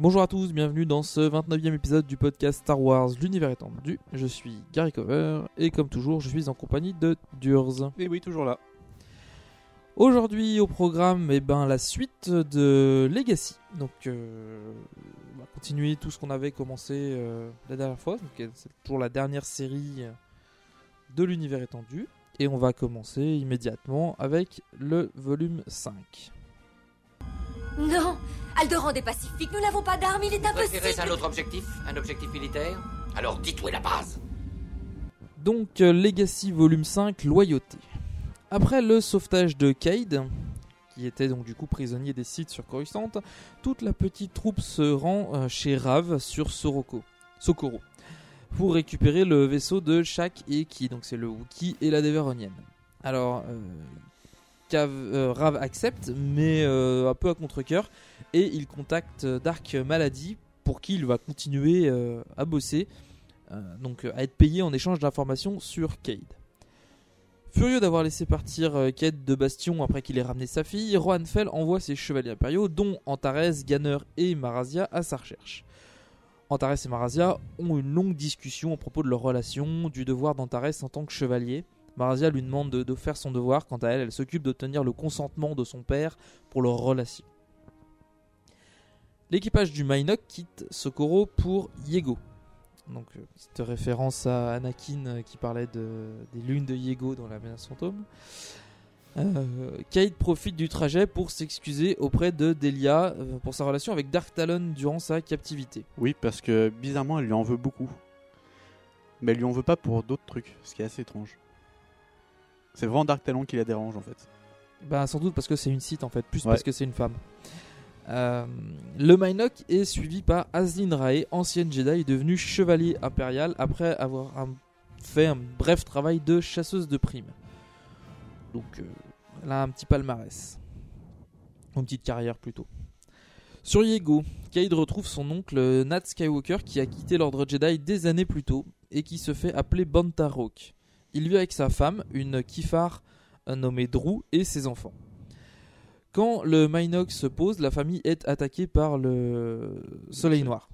Bonjour à tous, bienvenue dans ce 29e épisode du podcast Star Wars L'univers étendu. Je suis Gary Cover et comme toujours, je suis en compagnie de Durs. Et oui, toujours là. Aujourd'hui au programme, eh ben, la suite de Legacy. Donc, euh, on va continuer tout ce qu'on avait commencé euh, la dernière fois. Donc, euh, C'est toujours la dernière série de l'univers étendu. Et on va commencer immédiatement avec le volume 5. Non Alderan est pacifique, nous n'avons pas d'armes, il est impossible un autre objectif Un objectif militaire? Alors dites où est la base Donc, euh, Legacy volume 5, Loyauté. Après le sauvetage de Cade, qui était donc du coup prisonnier des sites sur Coruscant, toute la petite troupe se rend euh, chez Rav sur Soroko, Socorro pour récupérer le vaisseau de Shaq et Ki, donc c'est le Wookiee et la Deveronienne. Alors, euh, Rav accepte, mais euh, un peu à contre-coeur, et il contacte euh, Dark Malady pour qui il va continuer euh, à bosser, euh, donc euh, à être payé en échange d'informations sur Cade. Furieux d'avoir laissé partir euh, Cade de Bastion après qu'il ait ramené sa fille, Rohan Fell envoie ses chevaliers impériaux, dont Antares, Ganner et Marazia, à sa recherche. Antares et Marazia ont une longue discussion à propos de leur relation, du devoir d'Antares en tant que chevalier. Marazia lui demande de, faire son devoir, quant à elle, elle s'occupe d'obtenir le consentement de son père pour leur relation. L'équipage du Minok quitte Socorro pour Yego. Donc, euh, petite référence à Anakin euh, qui parlait de, des lunes de Yego dans la menace fantôme. Euh, Cade profite du trajet pour s'excuser auprès de Delia pour sa relation avec Dark Talon durant sa captivité. Oui, parce que bizarrement, elle lui en veut beaucoup. Mais elle lui en veut pas pour d'autres trucs, ce qui est assez étrange. C'est vraiment Dark Talon qui la dérange en fait. Bah sans doute parce que c'est une site en fait, plus Ouais. parce que c'est une femme. Euh, le Minok est suivi par Azlin Rae, ancienne Jedi devenue chevalier impérial après avoir un- fait un bref travail de chasseuse de primes. Donc euh, elle a un petit palmarès. Une petite carrière plutôt. Sur Yego, Cade retrouve son oncle Nat Skywalker qui a quitté l'ordre Jedi des années plus tôt et qui se fait appeler Bantarok. Il vit avec sa femme, une Kifar nommée Drew, et ses enfants. Quand le Minox se pose, la famille est attaquée par le Soleil Noir.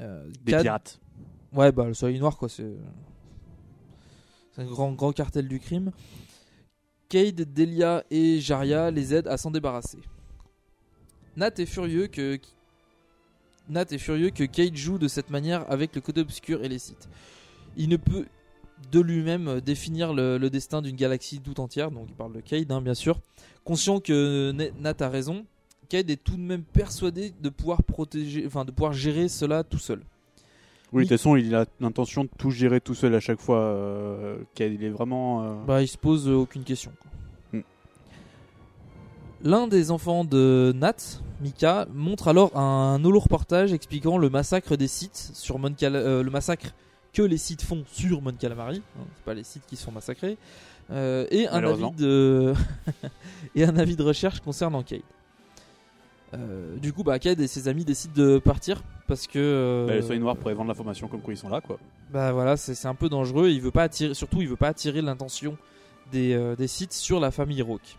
Euh, Des Cad- pirates. Ouais, bah le Soleil Noir, quoi, c'est. C'est un grand, grand cartel du crime. Cade, Delia et Jaria les aident à s'en débarrasser. Nat est furieux que. Nat est furieux que Cade joue de cette manière avec le côté obscur et les sites. Il ne peut de lui-même définir le, le destin d'une galaxie tout entière, donc il parle de Cade, hein, bien sûr. Conscient que Ne- Nat a raison, Cade est tout de même persuadé de pouvoir protéger, enfin de pouvoir gérer cela tout seul. Oui, de toute façon, il a l'intention de tout gérer tout seul à chaque fois. euh, qu'il est vraiment. euh, Bah, il se pose euh, aucune question. Hmm. L'un des enfants de Nat, Mika, montre alors un holo-reportage expliquant le massacre des sites sur Mon euh, le massacre que les sites font sur Mon Calamari. hein, c'est pas les sites qui se font massacrer. Euh, et un avis de et un avis de recherche concernant Cade. Euh, du coup, bah, Cade et ses amis décident de partir parce que. euh, Bah, le Soleil Noir pourrait vendre l'information comme quoi ils sont là, quoi. bah voilà, c'est c'est un peu dangereux. Il veut pas attirer, surtout, il veut pas attirer l'attention des, des sites sur la famille Rock.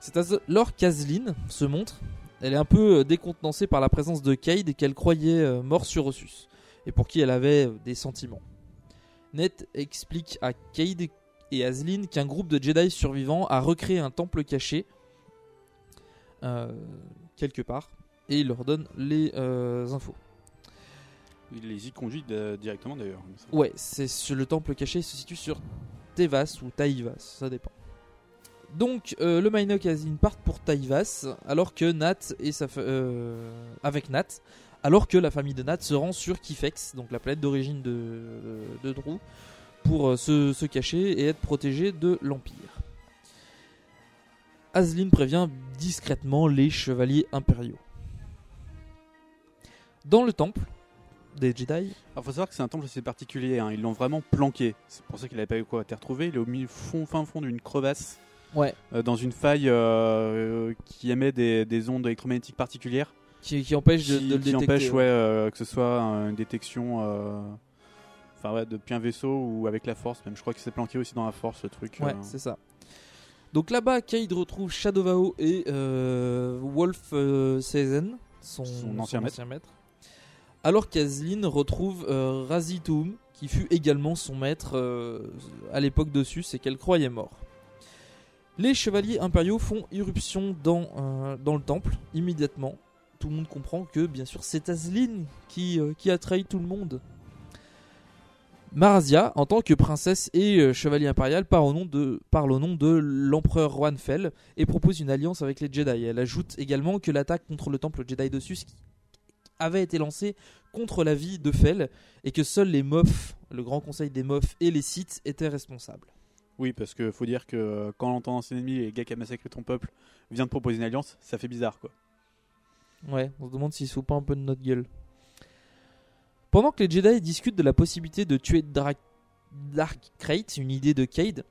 C'est alors qu'Azlyn se montre. Elle est un peu décontenancée par la présence de Cade qu'elle croyait mort sur Ossus et pour qui elle avait euh, des sentiments. Ned explique à Cade et Azlyn qu'un groupe de Jedi survivants a recréé un temple caché euh, quelque part et il leur donne les euh, infos. Il les y conduit de- directement d'ailleurs. Ouais, c'est le temple caché se situe sur Tevas ou Taïvas, ça dépend. Donc euh, le Minok et Azin partent pour Taïvas alors que Nat et sa euh, avec Nat alors que la famille de Nat se rend sur Kifex, donc la planète d'origine de, de Drew, pour euh, se, se cacher et être protégé de l'Empire. Azlyn prévient discrètement les chevaliers impériaux. Dans le temple des Jedi, Alors faut savoir que c'est un temple assez particulier, hein. ils l'ont vraiment planqué. C'est pour ça qu'il n'avait pas eu quoi à terre trouver. Il est au milieu fond, fin fond d'une crevasse, ouais, euh, dans une faille euh, qui émet des, des ondes électromagnétiques particulières, qui, qui empêche de, qui, de le qui détecter. empêchent ouais, euh, que ce soit une détection, euh, enfin ouais, depuis un vaisseau ou avec la force. Même je crois que c'est planqué aussi dans la force le truc. Ouais, euh. c'est ça. Donc là-bas, Cade retrouve Shadowvao et Wolf Season, son, Son ancien maître. Alors qu'Azlyn retrouve Razitoum, qui fut également son maître à l'époque dessus, et qu'elle croyait mort. Les chevaliers impériaux font irruption dans, euh, dans le temple immédiatement. Tout le monde comprend que, bien sûr, c'est qui, euh, qui a trahi tout le monde. Marazia, en tant que princesse et euh, chevalier impérial, parle au nom de, parle au nom et propose une alliance avec les Jedi. Elle ajoute également que l'attaque contre le temple Jedi de Sus avait été lancée contre la vie de Fel et que seuls les Moffs, le grand conseil des Moffs et les Sith étaient responsables. Oui, parce que faut dire que euh, quand on entend ancien ennemi et le gars qui a massacré ton peuple vient de proposer une alliance, ça fait bizarre quoi. Ouais, on se demande s'il se fout pas un peu de notre gueule. Pendant que les Jedi discutent de la possibilité de tuer Dra- Dark Krayt, une idée de Cade,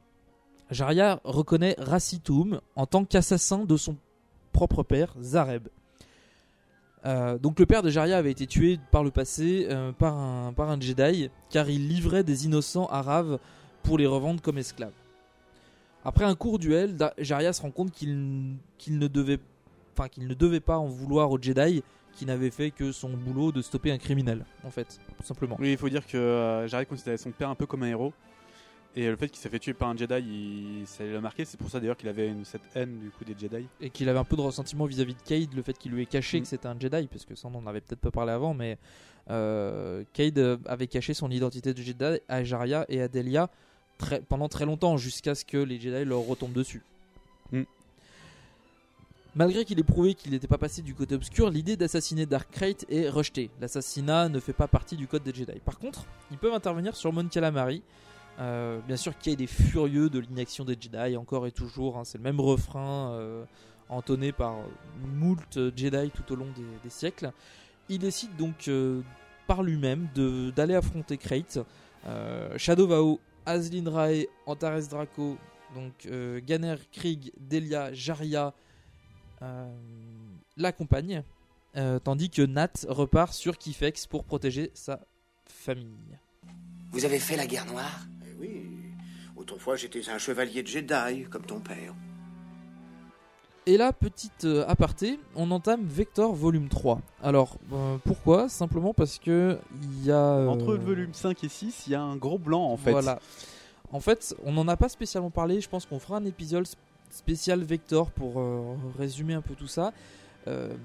Jaria reconnaît Racitum en tant qu'assassin de son propre père, Zareb. Euh, donc le père de Jaria avait été tué par le passé euh, par, un, par Jedi car il livrait des innocents arabes pour les revendre comme esclaves. Après un court duel, Jaria se rend compte qu'il ne devait enfin qu'il ne devait pas en vouloir au Jedi qui n'avait fait que son boulot de stopper un criminel en fait tout simplement Oui, il faut dire que euh, Jared considérait son père un peu comme un héros. Et le fait qu'il s'est fait tuer par un Jedi, il- ça l'a marqué. C'est pour ça d'ailleurs qu'il avait une, cette haine du coup des Jedi. et qu'il avait un peu de ressentiment vis-à-vis de Cade le fait qu'il lui ait caché Mm. que c'était un Jedi parce que ça on en avait peut-être pas parlé avant mais euh, Cade euh, avait caché son identité de Jedi à Jaria et à Delia très- pendant très longtemps jusqu'à ce que les Jedi leur retombent dessus. Malgré qu'il ait prouvé qu'il n'était pas passé du côté obscur, l'idée d'assassiner Dark Krayt est rejetée. L'assassinat ne fait pas partie du code des Jedi. Par contre, ils peuvent intervenir sur Mon Calamari. Euh, bien sûr, Cade est furieux de l'inaction des Jedi, encore et toujours. hein, c'est le même refrain euh, entonné par moult Jedi tout au long des, siècles. Il décide donc euh, par lui-même d'aller affronter Krayt. Shadow Vao, Azlin Rae, Antares Draco, donc Ganer, Krieg, Delia, Jaria euh, l'accompagnent, euh, tandis que Nat repart sur Kifex pour protéger sa famille. Vous avez fait la guerre noire? Eh oui. Autrefois, j'étais un chevalier de Jedi, comme ton père. Et là, petite euh, aparté, on entame Vector volume 3. Alors, euh, pourquoi? Simplement parce que il y a... euh, Entre le volume 5 et 6, il y a un gros blanc en fait. Voilà. En fait, on n'en a pas spécialement parlé. Je pense qu'on fera un épisode spécial Vector pour euh, résumer un peu tout ça. Euh,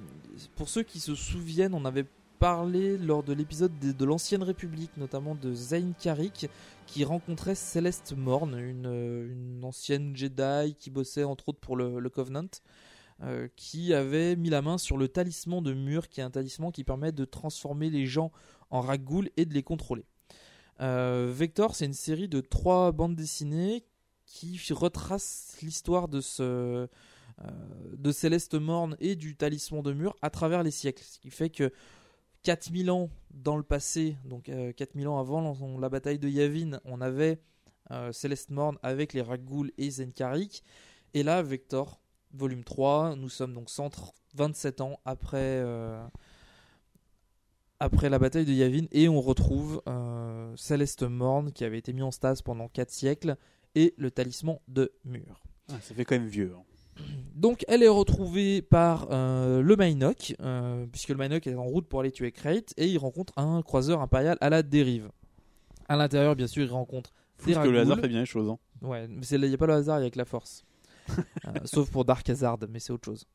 pour ceux qui se souviennent, on avait parlé lors de l'épisode de, l'Ancienne République, notamment de Zayn Karik, qui rencontrait Céleste Morn, une, euh, une ancienne Jedi qui bossait entre autres pour le, Covenant. qui avait mis la main sur le talisman de mur, qui est un talisman qui permet de transformer les gens en ragoules et de les contrôler. Vector, c'est une série de trois bandes dessinées qui retracent l'histoire de ce euh, de Céleste Morne et du Talisman de Mur à travers les siècles. Ce qui fait que 4000 ans dans le passé, donc euh, 4000 ans avant la, bataille de Yavin, on avait euh, Céleste Morne avec les Ragouls et Zenkarik. Et là, Vector volume 3. Nous sommes donc 127 ans après, euh, après la bataille de Yavin et on retrouve euh, Céleste Morne qui avait été mis en stase pendant 4 siècles et le talisman de Mur. Ah, ça fait quand même vieux. hein. Donc elle est retrouvée par euh, le Mynock, euh, puisque le Mynock est en route pour aller tuer Crate, et il rencontre un croiseur impérial à la dérive. À l'intérieur, bien sûr, il rencontre des que le hasard fait bien les choses. hein. Ouais, mais il n'y a pas le hasard, il y a que la force. Euh, sauf pour Dark Hazard, mais c'est autre chose.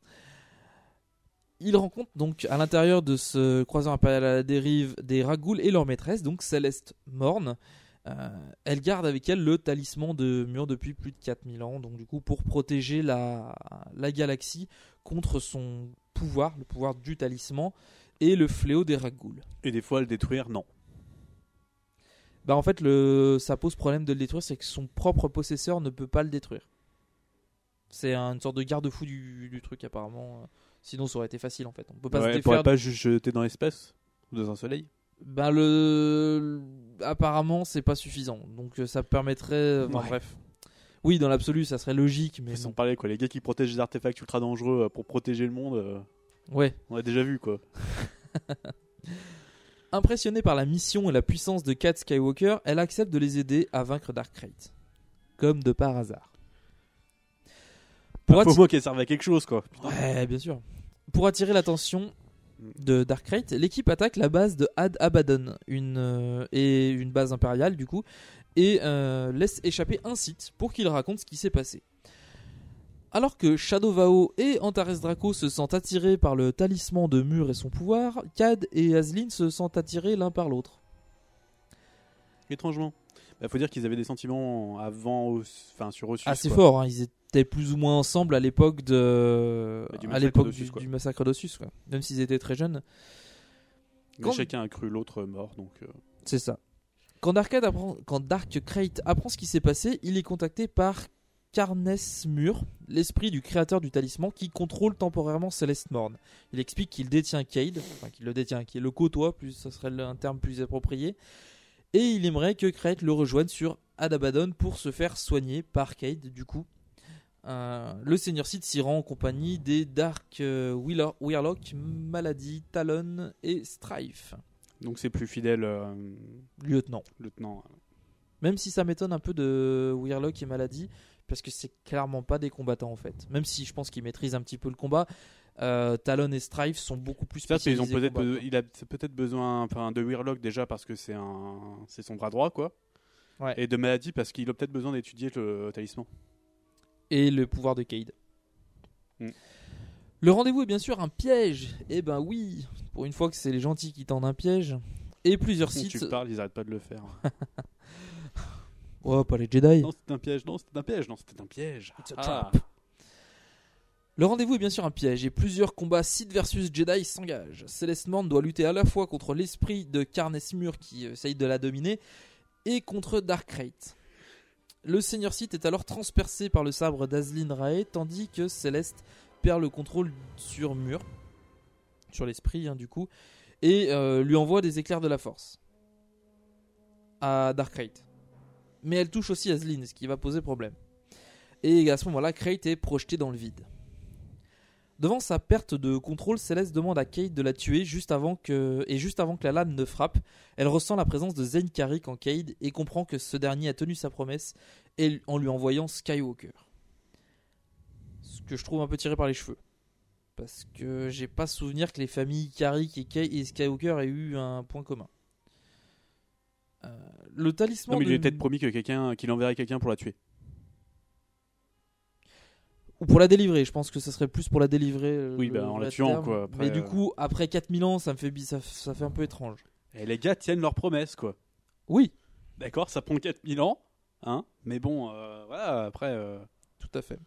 Il rencontre donc à l'intérieur de ce croiseur impérial à la dérive des Ragouls et leur maîtresse, donc Céleste Morne. Euh, elle garde avec elle le talisman de Mur depuis plus de 4000 ans, donc du coup pour protéger la, la galaxie contre son pouvoir, le pouvoir du talisman et le fléau des Ragouls. Et des fois, le détruire, non. Bah en fait, le, ça pose problème de le détruire, c'est que son propre possesseur ne peut pas le détruire. C'est un- une sorte de garde-fou du, du truc apparemment. Sinon, ça aurait été facile en fait. On peut pas Ouais, se elle défaire. pourrait pas juste jeter dans l'espace ou dans un soleil. Ben le, apparemment, c'est pas suffisant. Donc euh, ça permettrait. enfin, Ouais. bref. Oui, dans l'absolu, ça serait logique, mais Sans parler quoi, les gars qui protègent des artefacts ultra dangereux euh, pour protéger le monde, euh, Ouais. on l'a déjà vu quoi. Impressionnée par la mission et la puissance de Kat Skywalker, elle accepte de les aider à vaincre Dark Krayt. Comme de par hasard. Pour Faut atti- moi qu'elle serve à quelque chose quoi. Putain. Ouais, bien sûr. Pour attirer l'attention de Dark l'équipe attaque la base de Ad Abaddon, une, euh, et une base impériale du coup, et euh, laisse échapper un site pour qu'il raconte ce qui s'est passé. Alors que Shadow Vao et Antares Draco se sentent attirés par le talisman de Mur et son pouvoir, Cad et Aslin se sentent attirés l'un par l'autre. Étrangement. Bah, faut dire qu'ils avaient des sentiments avant, enfin sur Ossus. Assez fort, hein, ils étaient plus ou moins ensemble à l'époque de, Bah, du à l'époque du, massacre d'Ossus, quoi. même s'ils étaient très jeunes. Mais Quand- chacun a cru l'autre mort donc. euh, C'est ça. Quand Dark, apprend, quand Dark Krayt apprend ce qui s'est passé, il est contacté par Carnesmur, l'esprit du créateur du talisman qui contrôle temporairement Céleste Morne. Il explique qu'il détient Cade, enfin qu'il le détient, qu'il le côtoie, plus ça serait un terme plus approprié, et il aimerait que Krayt le rejoigne sur Adabadon pour se faire soigner par Cade, du coup. Euh, le Seigneur Sith s'y rend en compagnie des Dark euh, Wheeler- Weirlock, Maladie, Talon et Strife. Donc c'est plus fidèle euh, Lieutenant. lieutenant. Même si ça m'étonne un peu de Weirlock et Maladie, parce que c'est clairement pas des combattants en fait. Même si je pense qu'ils maîtrisent un petit peu le combat, euh, Talon et Strife sont beaucoup plus Certes, ils ont spécialisés peut-être, il a peut-être besoin, enfin, de Weirlock déjà parce que c'est un, c'est son bras droit quoi. Ouais. Et de maladie parce qu'il a peut-être besoin d'étudier le talisman. Et le pouvoir de Cade. Mm. Le rendez-vous est bien sûr un piège. Eh ben oui, pour une fois que c'est les gentils qui tendent un piège. Et plusieurs sites. tu parles, ils arrêtent pas de le faire. Oh, pas les Jedi. non, c'était un piège. Non, c'était un piège. Non, c'était un piège. It's a Ah. Le rendez-vous est bien sûr un piège et plusieurs combats Sith versus Jedi s'engagent. Celeste Morn doit lutter à la fois contre l'esprit de Carnesmur qui euh, essaye de la dominer et contre Dark Krayt. Le Seigneur Sith est alors transpercé par le sabre d'Azlin Rae tandis que Céleste perd le contrôle sur Mur, sur l'esprit hein, du coup, et euh, lui envoie des éclairs de la force à Dark Krayt. Mais elle touche aussi Azlin, ce qui va poser problème. Et à ce moment-là, Krayt est projeté dans le vide. Devant sa perte de contrôle, Céleste demande à Kate de la tuer juste avant que, et juste avant que la lame ne frappe, elle ressent la présence de Zen Karik en Cade et comprend que ce dernier a tenu sa promesse et- en lui envoyant Skywalker. Ce que je trouve un peu tiré par les cheveux. Parce que j'ai pas souvenir que les familles Karik et, Kate et Skywalker aient eu un point commun. Euh, le talisman Non, mais il lui de- a peut-être promis que quelqu'un, qu'il enverrait quelqu'un pour la tuer. Ou pour la délivrer, je pense que ça serait plus pour la délivrer. euh, Oui, bah, en la tuant, terme. quoi, après, Mais du euh. coup, après 4000 ans, ça me fait, ça, ça fait un peu étrange. Et les gars tiennent leurs promesses, quoi. Oui, D'accord, ça prend 4000 ans, hein. Mais bon, euh, voilà, après. euh, tout à fait.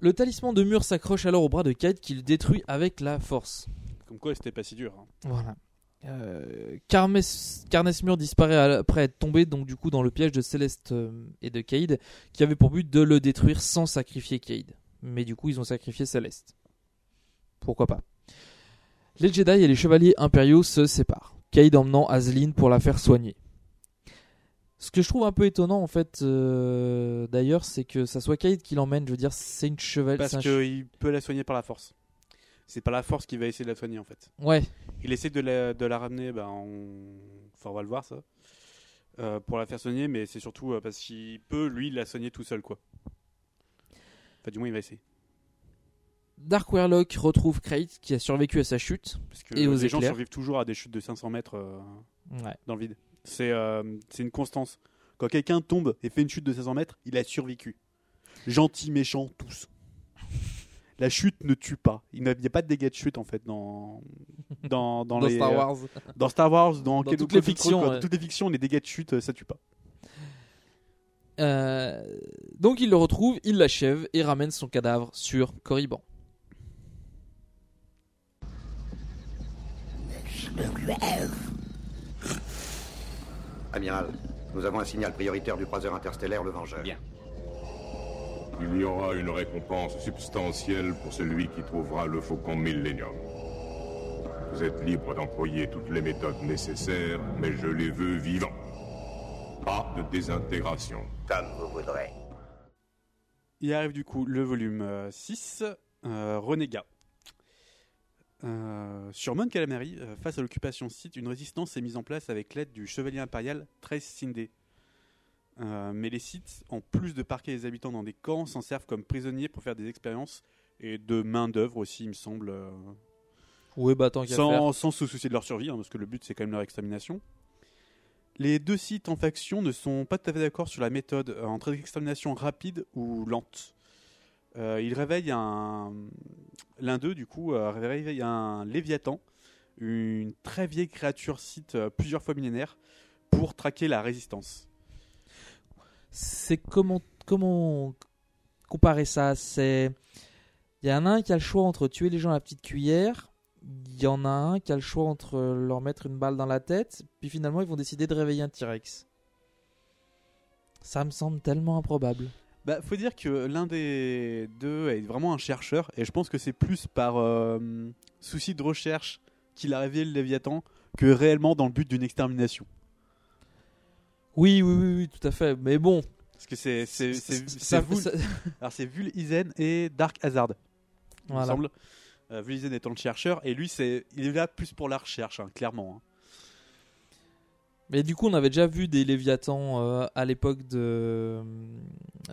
Le talisman de mur s'accroche alors au bras de Kate qu'il détruit avec la force. Comme quoi, c'était pas si dur. hein. Voilà. Euh, Carmes, Carnesmur disparaît après être tombé donc du coup dans le piège de Céleste euh, et de Cade qui avait pour but de le détruire sans sacrifier Cade. Mais du coup ils ont sacrifié Céleste. Pourquoi pas. Les Jedi et les chevaliers impériaux se séparent. Cade emmenant Aslin pour la faire soigner. Ce que je trouve un peu étonnant en fait, euh, d'ailleurs, c'est que ça soit Kate qui l'emmène. Je veux dire, c'est une chevalière. Parce qu'il peut la soigner par la force. C'est pas la force qui va essayer de la soigner en fait. Ouais. Il essaie de la, de la ramener, ben, on... enfin, on va le voir ça, Euh, pour la faire soigner, mais c'est surtout euh, parce qu'il peut lui la soigner tout seul quoi. Enfin, du moins il va essayer. Dark Warlock retrouve Krayt qui a survécu à sa chute Parce que et aux les gens survivent toujours à des chutes de 500 mètres euh, Ouais. dans le vide. C'est c'est une constance. Quand quelqu'un tombe et fait une chute de 500 mètres, il a survécu. Gentil, méchant, tous. La chute ne tue pas. Il n'y a, pas de dégâts de chute en fait dans dans, dans, Dans les, Star euh, Wars. dans Star Wars, dans, Dans toutes les fictions, quoi. ouais. Dans toutes les fictions, les dégâts de chute, euh, ça tue pas. Euh, donc il le retrouve, il l'achève et ramène son cadavre sur Corriban. Amiral, nous avons un signal prioritaire du croiseur interstellaire Le Vengeur. Bien. Il y aura une récompense substantielle pour celui qui trouvera le faucon Millennium. Vous êtes libre d'employer toutes les méthodes nécessaires, mais je les veux vivants. Pas de désintégration. Comme vous voudrez. Il arrive du coup le volume euh, 6, euh, Renégat. Euh, sur Mon Calamari, euh, face à l'occupation site, une résistance est mise en place avec l'aide du chevalier impérial Trace Sindé. Euh, mais les sites, en plus de parquer les habitants dans des camps, s'en servent comme prisonniers pour faire des expériences et de main d'œuvre aussi, il me semble. euh, Oui, bah tant qu'à faire. sans, sans se soucier de leur survie, hein, parce que le but c'est quand même leur extermination. Les deux sites en faction ne sont pas tout à fait d'accord sur la méthode euh, entre extermination rapide ou lente. Euh, ils réveillent un. L'un d'eux, du coup, euh, réveille un Léviathan, une très vieille créature site euh, plusieurs fois millénaire, pour traquer la résistance. C'est comment comment comparer ça? C'est il y en a un qui a le choix entre tuer les gens à la petite cuillère, il y en a un qui a le choix entre leur mettre une balle dans la tête, puis finalement ils vont décider de réveiller un T-Rex. Ça me semble tellement improbable. Bah, faut dire que l'un des deux est vraiment un chercheur, et je pense que c'est plus par euh, souci de recherche qu'il a réveillé le Léviathan que réellement dans le but d'une extermination. Oui, oui, oui, oui, tout à fait. Mais bon, Parce que c'est c'est alors c'est Vul Izen et Dark Hazard. Il me Voilà. semble. Euh, étant le chercheur et lui c'est il est là plus pour la recherche hein, clairement. hein. Mais du coup, on avait déjà vu des Léviathans euh, à l'époque de,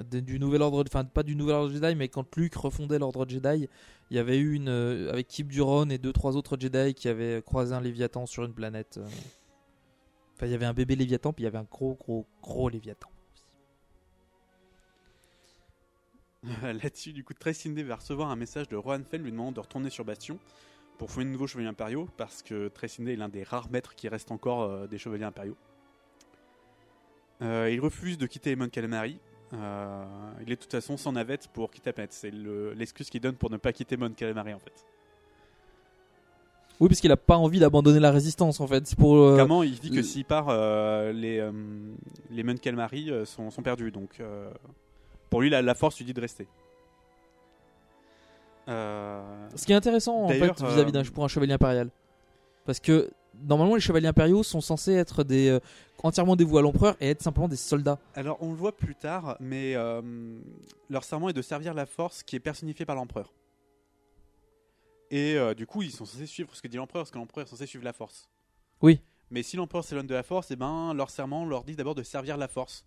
de- du Nouvel Ordre, enfin pas du Nouvel Ordre Jedi, mais quand Luke refondait l'Ordre Jedi, il y avait eu une euh, avec Kip Duron et deux trois autres Jedi qui avaient croisé un Léviathan sur une planète. Enfin, il y avait un bébé Léviathan, puis il y avait un gros, gros, gros Léviathan. Là-dessus du coup Trace Indé va recevoir un message de Rohan Fell lui demandant de retourner sur Bastion pour fouiller de nouveaux chevaliers impériaux parce que Trace Indé est l'un des rares maîtres qui reste encore euh, des chevaliers impériaux. Euh, il refuse de quitter Mon Calamari. Euh, il est de toute façon sans navette pour quitter la planète. C'est le- l'excuse qu'il donne pour ne pas quitter Mon Calamari en fait. Oui, parce qu'il a pas envie d'abandonner la résistance en fait. Pour. euh, Clairement, il dit que s'il part, euh, les, euh, les Mon Calamari sont, sont perdus. Donc, pour lui, la, la force lui dit de rester. Euh, Ce qui est intéressant en fait vis-à-vis euh, d'un pour un chevalier impérial, parce que normalement les chevaliers impériaux sont censés être des euh, entièrement dévoués à l'empereur et être simplement des soldats. Alors, on le voit plus tard, mais euh, leur serment est de servir la force qui est personnifiée par l'empereur. Et euh, du coup, ils sont censés suivre ce que dit l'empereur, parce que l'empereur est censé suivre la force. Oui. Mais si l'empereur s'éloigne de la force, et ben leur serment leur dit d'abord de servir la force.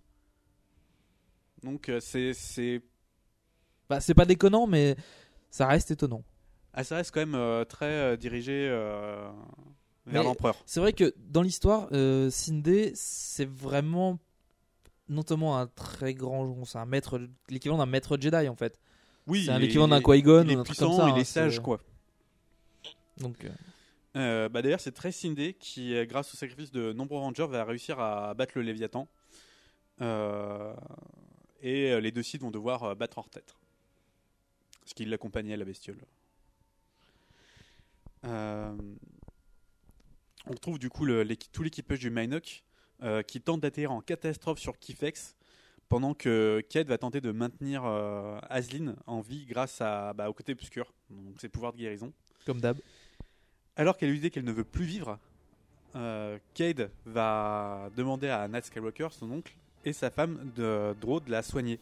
Donc euh, c'est c'est Bah, c'est pas déconnant, mais ça reste étonnant. ah, ça reste quand même euh, très euh, dirigé vers l'empereur. C'est vrai que dans l'histoire, Sindé, c'est vraiment notamment un très grand, c'est un maître, l'équivalent d'un maître Jedi en fait. Oui, c'est un il est- équivalent d'un Qui-Gon ou un truc comme ça. il hein, est sage quoi. Donc, euh, Euh, bah D'ailleurs, c'est très Sindé qui, grâce au sacrifice de nombreux Rangers, va réussir à battre le Léviathan. Euh, et euh, les deux sites vont devoir euh, battre en tête. Parce qu'il l'accompagnait, la bestiole. Euh, on retrouve du coup le- tout l'équipage du Minoc euh, qui tente d'atterrir en catastrophe sur Kifex pendant que Ked va tenter de maintenir euh, Aslin en vie grâce à, bah, au côté obscur, donc ses pouvoirs de guérison. comme d'hab. Alors qu'elle lui dit qu'elle ne veut plus vivre, Cade va demander à Nat Skywalker, son oncle, et sa femme de Drow de la soigner,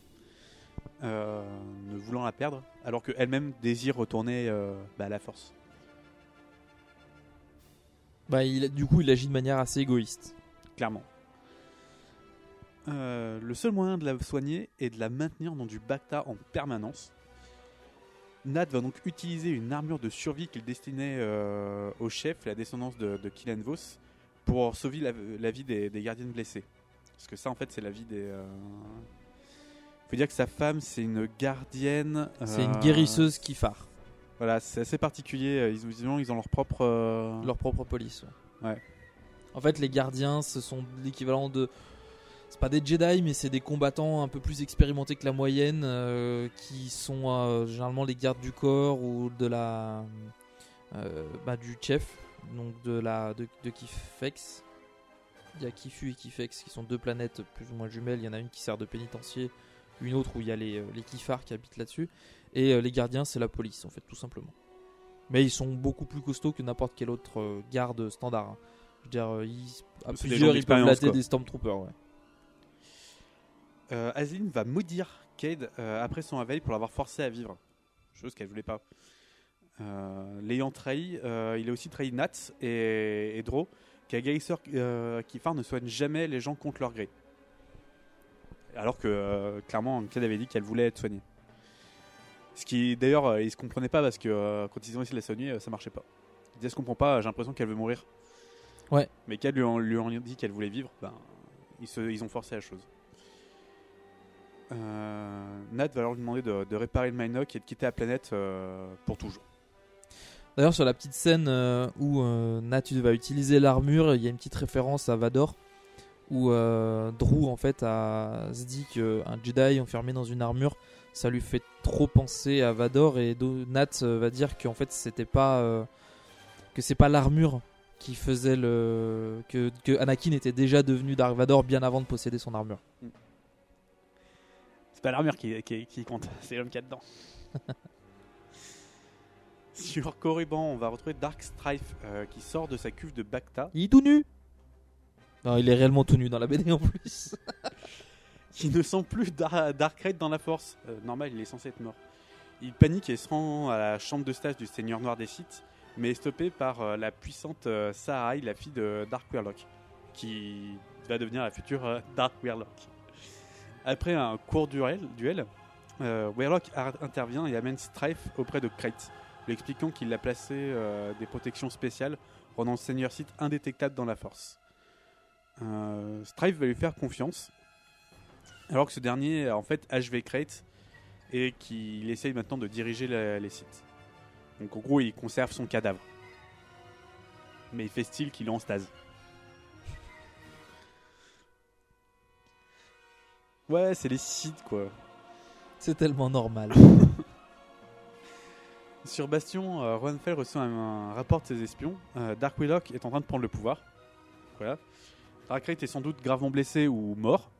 euh, ne voulant la perdre, alors qu'elle-même désire retourner euh, bah, à la Force. Bah, il, du coup, il agit de manière assez égoïste. Clairement. Euh, le seul moyen de la soigner est de la maintenir dans du Bacta en permanence. Nat va donc utiliser une armure de survie qu'il destinait euh, au chef, la descendance de, de Killen Vos, pour sauver la, la vie des, des gardiennes blessées. Parce que ça, en fait, c'est la vie des. euh, Faut dire que sa femme, c'est une gardienne. C'est une euh, guérisseuse qui phare. Voilà, c'est assez particulier. Ils, ils ont, ils ont leur propre. euh, Leur propre police. ouais. Ouais. En fait, les gardiens, ce sont l'équivalent de. C'est pas des Jedi, mais c'est des combattants un peu plus expérimentés que la moyenne, euh, qui sont euh, généralement les gardes du corps ou de la. euh, bah, du chef, donc de la de, de Kifex. Il y a Kifu et Kifex qui sont deux planètes plus ou moins jumelles. Il y en a une qui sert de pénitencier, une autre où il y a les, euh, les Kifars qui habitent là-dessus. Et euh, les gardiens, c'est la police, en fait, tout simplement. Mais ils sont beaucoup plus costauds que n'importe quel autre euh, garde standard. hein. Je veux dire, euh, ils, à plusieurs, ils peuvent latter des Stormtroopers, ouais. Euh, Azeline va maudire Cade euh, après son réveil pour l'avoir forcé à vivre. Chose qu'elle voulait pas. Euh, L'ayant trahi, euh, il a aussi trahi Nat et, et Dro, guérisseur euh, phare ne soigne jamais les gens contre leur gré. Alors que, euh, clairement, Cade avait dit qu'elle voulait être soignée. Ce qui, d'ailleurs, euh, ils se comprenaient pas parce que euh, quand ils ont essayé de la soigner, ça marchait pas. Ils disaient, je comprends pas, j'ai l'impression qu'elle veut mourir. Ouais. Mais Cade lui, en- lui ont dit qu'elle voulait vivre, ben, ils, se- ils ont forcé la chose. Euh, Nat va alors lui demander de, de réparer le Mynock et de quitter la planète euh, pour toujours. D'ailleurs, sur la petite scène euh, où euh, Nat va utiliser l'armure, il y a une petite référence à Vador où euh, Drew en fait a, se dit qu'un Jedi enfermé dans une armure, ça lui fait trop penser à Vador et Nat va dire qu'en fait c'était pas que c'est pas l'armure qui faisait le que, que Anakin était déjà devenu Dark Vador bien avant de posséder son armure. C'est pas l'armure qui, qui, qui compte, c'est l'homme qui a dedans. Sur Korriban, on va retrouver Dark Strife euh, qui sort de sa cuve de Bacta. Il est tout nu. Non, il est réellement tout nu dans la BD en plus. qui ne sent plus Dar- Dark Raid dans la force. Euh, normal, il est censé être mort. Il panique et se rend à la chambre de stage du Seigneur Noir des Sith, mais est stoppé par euh, la puissante Sarai, la fille de Dark Warlock, qui va devenir la future Dark Warlock. Après un court duel, duel Warlock intervient et amène Strife auprès de Krayt, lui expliquant qu'il a placé euh, des protections spéciales, rendant le Seigneur Sith indétectable dans la force. Euh, Strife va lui faire confiance, alors que ce dernier a en fait HV Crate et qu'il essaye maintenant de diriger la- les sites. Donc en gros, il conserve son cadavre. Mais il fait style qu'il est en stase. Ouais, c'est les sites quoi. C'est tellement normal. Sur Bastion, euh, Rohan Fell reçoit un, rapport de ses espions. Euh, Dark Willock est en train de prendre le pouvoir. Voilà. Est sans doute gravement blessé ou mort.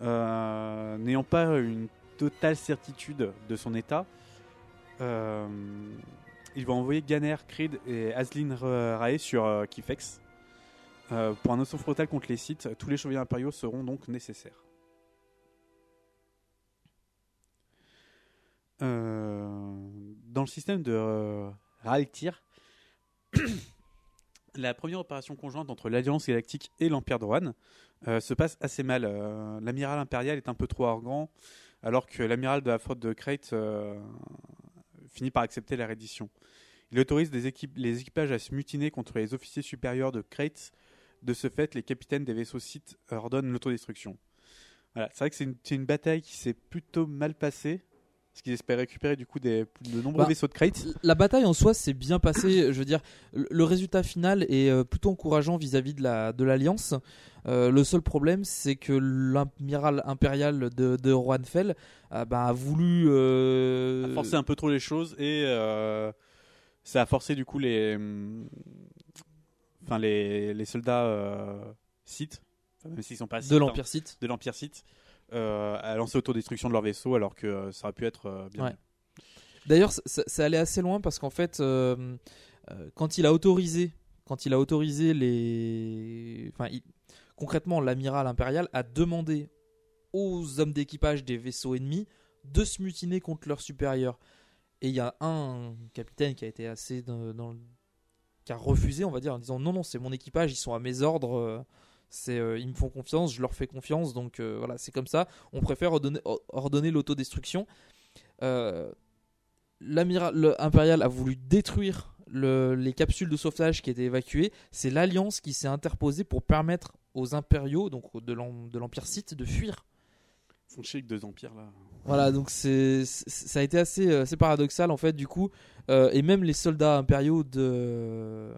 Euh, N'ayant pas une totale certitude de son état, euh, il va envoyer Ganer, Creed et Aslin Ra- Rae sur euh, Kifex. Euh, pour un assaut frontal contre les sites, tous les chevaliers impériaux seront donc nécessaires. Euh, dans le système de euh, Raltir, la première opération conjointe entre l'Alliance Galactique et l'Empire de euh, se passe assez mal. Euh, l'amiral impérial est un peu trop arrogant, alors que l'amiral de la flotte de Crate euh, finit par accepter la reddition. Il autorise les équipages à se mutiner contre les officiers supérieurs de Crate. De ce fait, les capitaines des vaisseaux Sith ordonnent l'autodestruction. Voilà, c'est vrai que c'est une bataille qui s'est plutôt mal passée. Parce qu'ils espèrent récupérer du coup des, de nombreux Bah, vaisseaux de Crate. La bataille en soi s'est bien passée. Je veux dire, le résultat final est euh, plutôt encourageant vis-à-vis de la de l'alliance. Euh, le seul problème, c'est que l'amiral impérial de, de Rohanfell euh, bah, a voulu euh, a forcé un peu trop les choses et euh, ça a forcé du coup les enfin les, les soldats euh, Sith enfin, même s'ils sont pas De Sith, l'Empire hein, Sith. de l'Empire Sith euh, à lancer autodestruction de leur vaisseau alors que euh, ça aurait pu être euh, bien Ouais. D'ailleurs, ça, allait assez loin parce qu'en fait, euh, euh, quand il a autorisé, quand il a autorisé les. Enfin, il- concrètement, l'amiral impérial a demandé aux hommes d'équipage des vaisseaux ennemis de se mutiner contre leurs supérieurs. Et il y a un capitaine qui a été assez dans, dans le- qui a refusé, on va dire, en disant non, non, c'est mon équipage, ils sont à mes ordres, euh, c'est, euh, ils me font confiance, je leur fais confiance, donc euh, voilà, c'est comme ça. On préfère ordonner, or- ordonner l'autodestruction. Euh, L'amiral impérial a voulu détruire le- les capsules de sauvetage qui étaient évacuées. C'est l'Alliance qui s'est interposée pour permettre aux impériaux, donc de l'Empire Sith, de fuir. Font chier avec deux empires là. Voilà, donc c'est ça a été assez, euh, assez paradoxal en fait du coup, Euh, et même les soldats impériaux de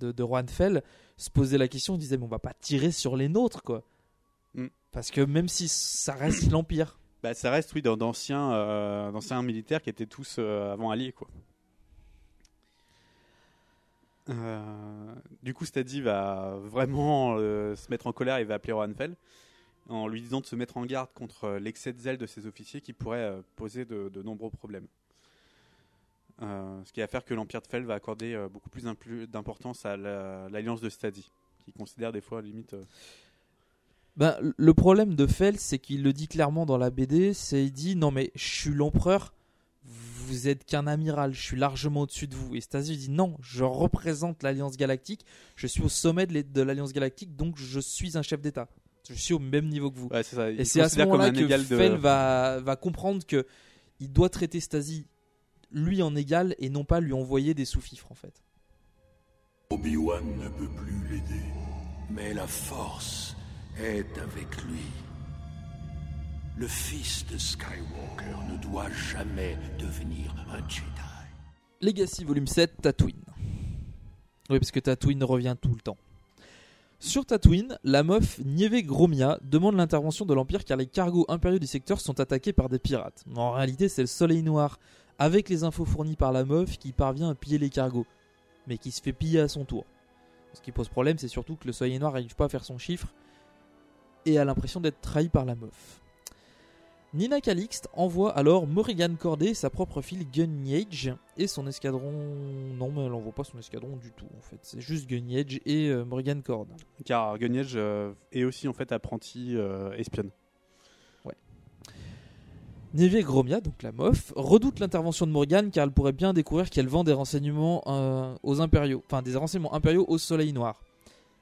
de, de Rohanfell se posaient la question, ils disaient mais on va pas tirer sur les nôtres quoi, Mm. parce que même si ça reste l'empire. Bah, ça reste, oui, d'an- d'anciens euh, d'anciens militaires qui étaient tous euh, avant alliés, quoi. Du coup, Stadi va vraiment se mettre en colère et va appeler Rohanfell en lui disant de se mettre en garde contre euh, l'excès de zèle de ses officiers qui pourrait euh, poser de, nombreux problèmes. Euh, ce qui va faire que l'Empire de Fel va accorder beaucoup plus d'importance à la- l'alliance de Stadi, qui considère des fois limite. euh, Ben, le problème de Fell, c'est qu'il le dit clairement dans la BD, c'est il dit non mais je suis l'empereur, vous êtes qu'un amiral, je suis largement au-dessus de vous. Et Stasi dit non, je représente l'Alliance Galactique, je suis au sommet de l'Alliance Galactique, donc je suis un chef d'État. Je suis au même niveau que vous. Ouais, c'est ça. Et c'est à ce moment-là que de- Fell va, va comprendre que il doit traiter Stasi lui en égal et non pas lui envoyer des sous-fifres en fait. Obi-Wan ne peut plus l'aider, mais la force est avec lui. Le fils de Skywalker ne doit jamais devenir un Jedi. Legacy volume 7, Tatooine. Oui, parce que Tatooine revient tout le temps. Sur Tatooine, la meuf Nieve Gromia demande l'intervention de l'Empire car les cargos impériaux du secteur sont attaqués par des pirates. En réalité, c'est le Soleil Noir, avec les infos fournies par la meuf, qui parvient à piller les cargos, mais qui se fait piller à son tour. Ce qui pose problème, c'est surtout que le Soleil Noir n'arrive pas à faire son chiffre et a l'impression d'être trahi par la meuf. Nina Calixte envoie alors Morrigan Corday, sa propre fille Gunnyage et son escadron. Non, mais elle envoie pas son escadron du tout en fait. C'est juste Gunnyage et euh, Morrigan Cord. Car Gunnage euh, est aussi en fait apprenti euh, espionne. Neve Gromia, donc la meuf, redoute l'intervention de Morgan car elle pourrait bien découvrir qu'elle vend des renseignements euh, aux impériaux, enfin des renseignements impériaux au Soleil Noir.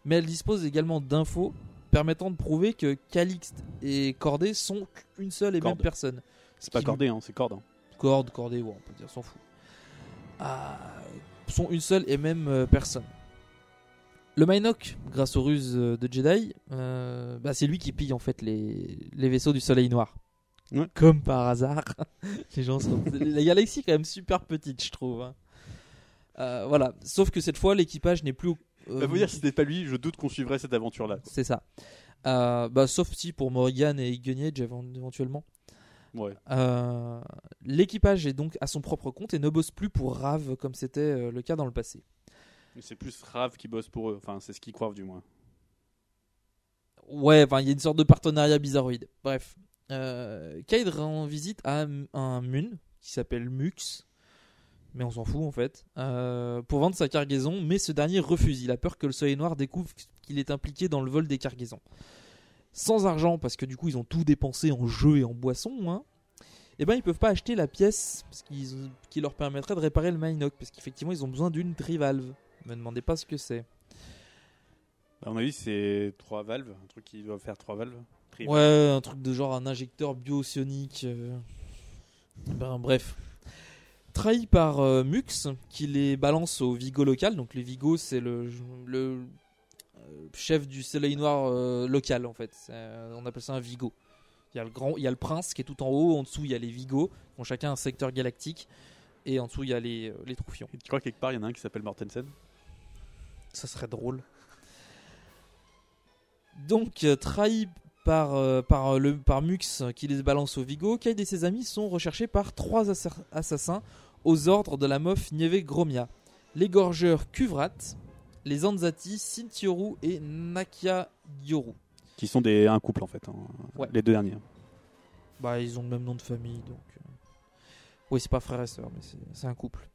Mais elle dispose également d'infos permettant de prouver que Calixte et Corday sont une seule et Corde. même personne. C'est pas Qui- Cordé, hein, c'est Corde. hein. Corde, ouais, on peut dire, s'en fout. Ah, sont une seule et même euh, personne. Le Mynock, grâce aux ruses euh, de Jedi, euh, bah, c'est lui qui pille en fait les, les vaisseaux du Soleil Noir. Ouais. Comme par hasard. les gens sont... La galaxie est quand même super petite, je trouve. hein. Euh, voilà. Sauf que cette fois, l'équipage n'est plus. au- euh, Bah, faut dire, si c'était pas lui, je doute qu'on suivrait cette aventure-là. c'est ça. Euh, bah, sauf si pour Morrigan et Gunnage évent- éventuellement. Ouais. Euh, L'équipage est donc à son propre compte et ne bosse plus pour Rave comme c'était euh, le cas dans le passé. C'est plus Rav qui bosse pour eux. Enfin, c'est ce qu'ils croient du moins. Ouais, enfin, il y a une sorte de partenariat bizarroïde. Bref. Euh, Cade rend visite à un- un Mun qui s'appelle Mux. Mais on s'en fout en fait. euh, pour vendre sa cargaison, mais ce dernier refuse. Il a peur que le Soleil Noir découvre qu'il est impliqué dans le vol des cargaisons. Sans argent, parce que du coup ils ont tout dépensé en jeux et en boissons, hein, et ben ils peuvent pas acheter la pièce parce qu'ils ont- qui leur permettrait de réparer le Mynock. Parce qu'effectivement ils ont besoin d'une trivalve. Me demandez pas ce que c'est. À mon avis, c'est trois valves. Un truc qui doit faire trois valves. Ouais, un truc de genre un injecteur biosionique. euh. Ben, bref. Trahi par euh, Mux, qui les balance au Vigo local. Donc, le Vigo, c'est le, le euh, chef du Soleil Noir euh, local, en fait. On appelle ça un Vigo. Il y, a le grand, il y a le prince qui est tout en haut. En dessous, il y a les Vigos, qui ont chacun un secteur galactique. Et en dessous, il y a les, les troufions. Tu crois quelque part, il y en a un qui s'appelle Mortensen? Ça serait drôle. Donc, trahi par, euh, par, le, par Mux qui les balance au Vigo, Kaid et ses amis sont recherchés par trois assa- assassins aux ordres de la meuf Nieve Gromia. L'égorgeur Kuvrat, les Anzati, Sintioru et Nakia Gyoru. Qui sont des, un couple en fait. hein. Ouais. Les deux derniers. Bah, ils ont le même nom de famille, donc. euh, Oui, c'est pas frère et sœur, mais c'est- c'est un couple.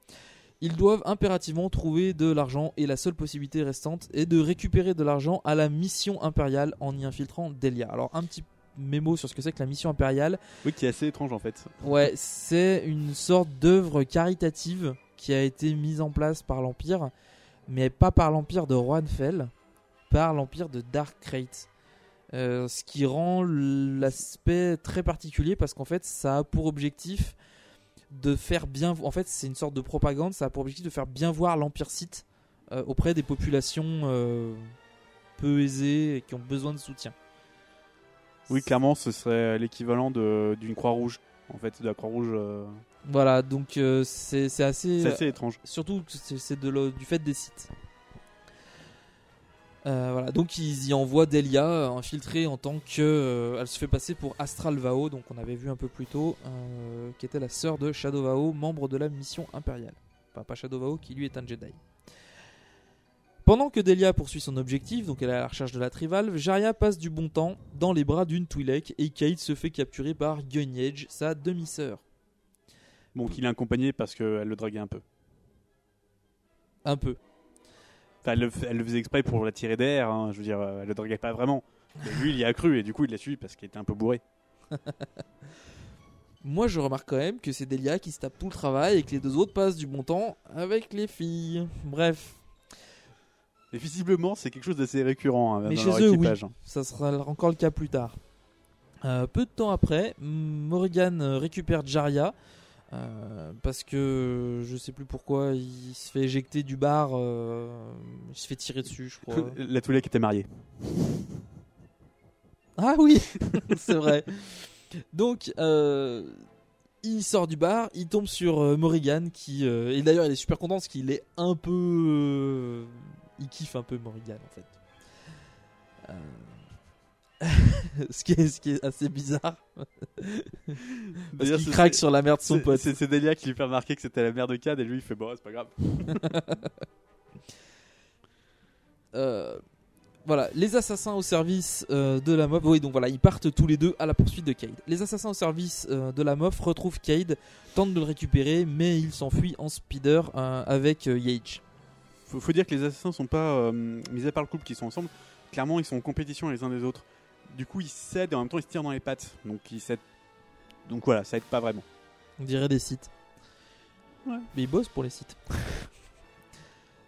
Ils doivent impérativement trouver de l'argent et la seule possibilité restante est de récupérer de l'argent à la mission impériale en y infiltrant Delia. Alors un petit mémo sur ce que c'est que la mission impériale. Oui, qui est assez étrange en fait. Ouais, c'est une sorte d'œuvre caritative qui a été mise en place par l'Empire, mais pas par l'Empire de Rohanfell, par l'Empire de Dark Crate. Euh, ce qui rend l'aspect très particulier parce qu'en fait ça a pour objectif de faire bien en fait c'est une sorte de propagande ça a pour objectif de faire bien voir l'empire site euh, auprès des populations euh, peu aisées et qui ont besoin de soutien Oui, clairement, ce serait l'équivalent d'une croix rouge. En fait, de la croix rouge. euh, voilà donc euh, c'est assez C'est assez étrange. surtout que c'est du fait des sites Euh, voilà, donc ils y envoient Delia euh, infiltrée en tant que. euh, elle se fait passer pour Astral Vao, donc on avait vu un peu plus tôt, euh, qui était la sœur de Shadow Vao, membre de la mission impériale. Enfin, pas Shadow Vao, qui lui est un Jedi. Pendant que Delia poursuit son objectif, donc elle est à la recherche de la Trivalve, Jaria passe du bon temps dans les bras d'une Twi'lek et Kate se fait capturer par Gunnyedge, sa demi-sœur. Bon, qu'il est accompagné parce qu'elle le draguait un peu. Un peu. Enfin, elle, le, f- elle le faisait exprès pour la tirer d'air. hein, Je veux dire, euh, elle le draguait pas vraiment. Mais lui, il y a cru et du coup, il l'a suivi parce qu'il était un peu bourré. Moi, je remarque quand même que c'est Delia qui se tape tout le travail et que les deux autres passent du bon temps avec les filles. Bref. Et visiblement, c'est quelque chose d'assez récurrent hein, même Mais dans chez leur eux, oui. équipage. Ça sera encore le cas plus tard. Euh, peu de temps après, Morrigan euh, récupère Jaria. euh, parce que je sais plus pourquoi il se fait éjecter du bar, euh, il se fait tirer dessus, je crois. La Twi'lek était mariée. Ah oui, c'est vrai. Donc, il sort du bar, il tombe sur Morrigan qui. et d'ailleurs, il est super content parce qu'il est un peu. Il kiffe un peu Morrigan en fait. Euh, ce, qui est, ce qui est assez bizarre. parce qu'il craque sur la merde de son pote. C'est Delia qui lui fait remarquer que c'était la mère de Cad et lui, il fait bon, c'est pas grave. Euh, voilà, les assassins au service euh, de la MOF. Oui, donc voilà, ils partent tous les deux à la poursuite de Cade. Les assassins au service euh, de la MOF retrouvent Cade, tentent de le récupérer, mais il s'enfuit en speeder euh, avec Yage. Faut, faut dire que les assassins sont pas, euh, mis à part le couple qui sont ensemble, clairement ils sont en compétition les uns des autres. Du coup ils cèdent et en même temps ils se tirent dans les pattes. Donc ils cèdent. Donc voilà, ça aide pas vraiment. On dirait des sites. Ouais. Mais ils bossent pour les sites.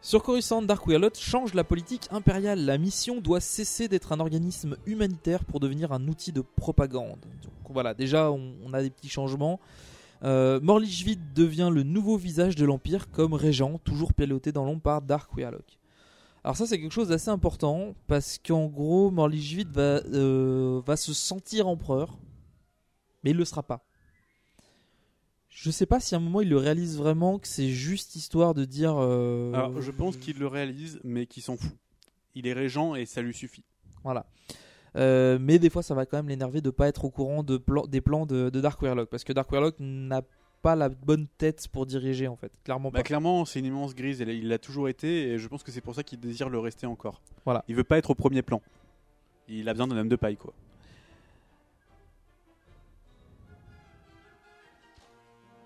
Sur Coruscant, Dark Lot change la politique impériale. La mission doit cesser d'être un organisme humanitaire pour devenir un outil de propagande. Donc voilà, déjà on, on a des petits changements. Euh, devient le nouveau visage de l'Empire comme régent, toujours piloté dans l'ombre par Dark Weirlock. Alors ça c'est quelque chose d'assez important parce qu'en gros Morlich Vid va, euh, va se sentir empereur, mais il le sera pas. Je sais pas si à un moment il le réalise vraiment que c'est juste histoire de dire. euh, Alors je pense qu'il le réalise mais qu'il s'en fout. Il est régent et ça lui suffit. Voilà. Euh, mais des fois, ça va quand même l'énerver de pas être au courant de plan- des plans de, de Dark Weirlock. Parce que Dark Weirlock n'a pas la bonne tête pour diriger, en fait. Clairement Bah, pas. clairement, c'est une immense grise, et il l'a toujours été, et je pense que c'est pour ça qu'il désire le rester encore. Voilà. Il veut pas être au premier plan. Il a besoin d'un homme de paille, quoi.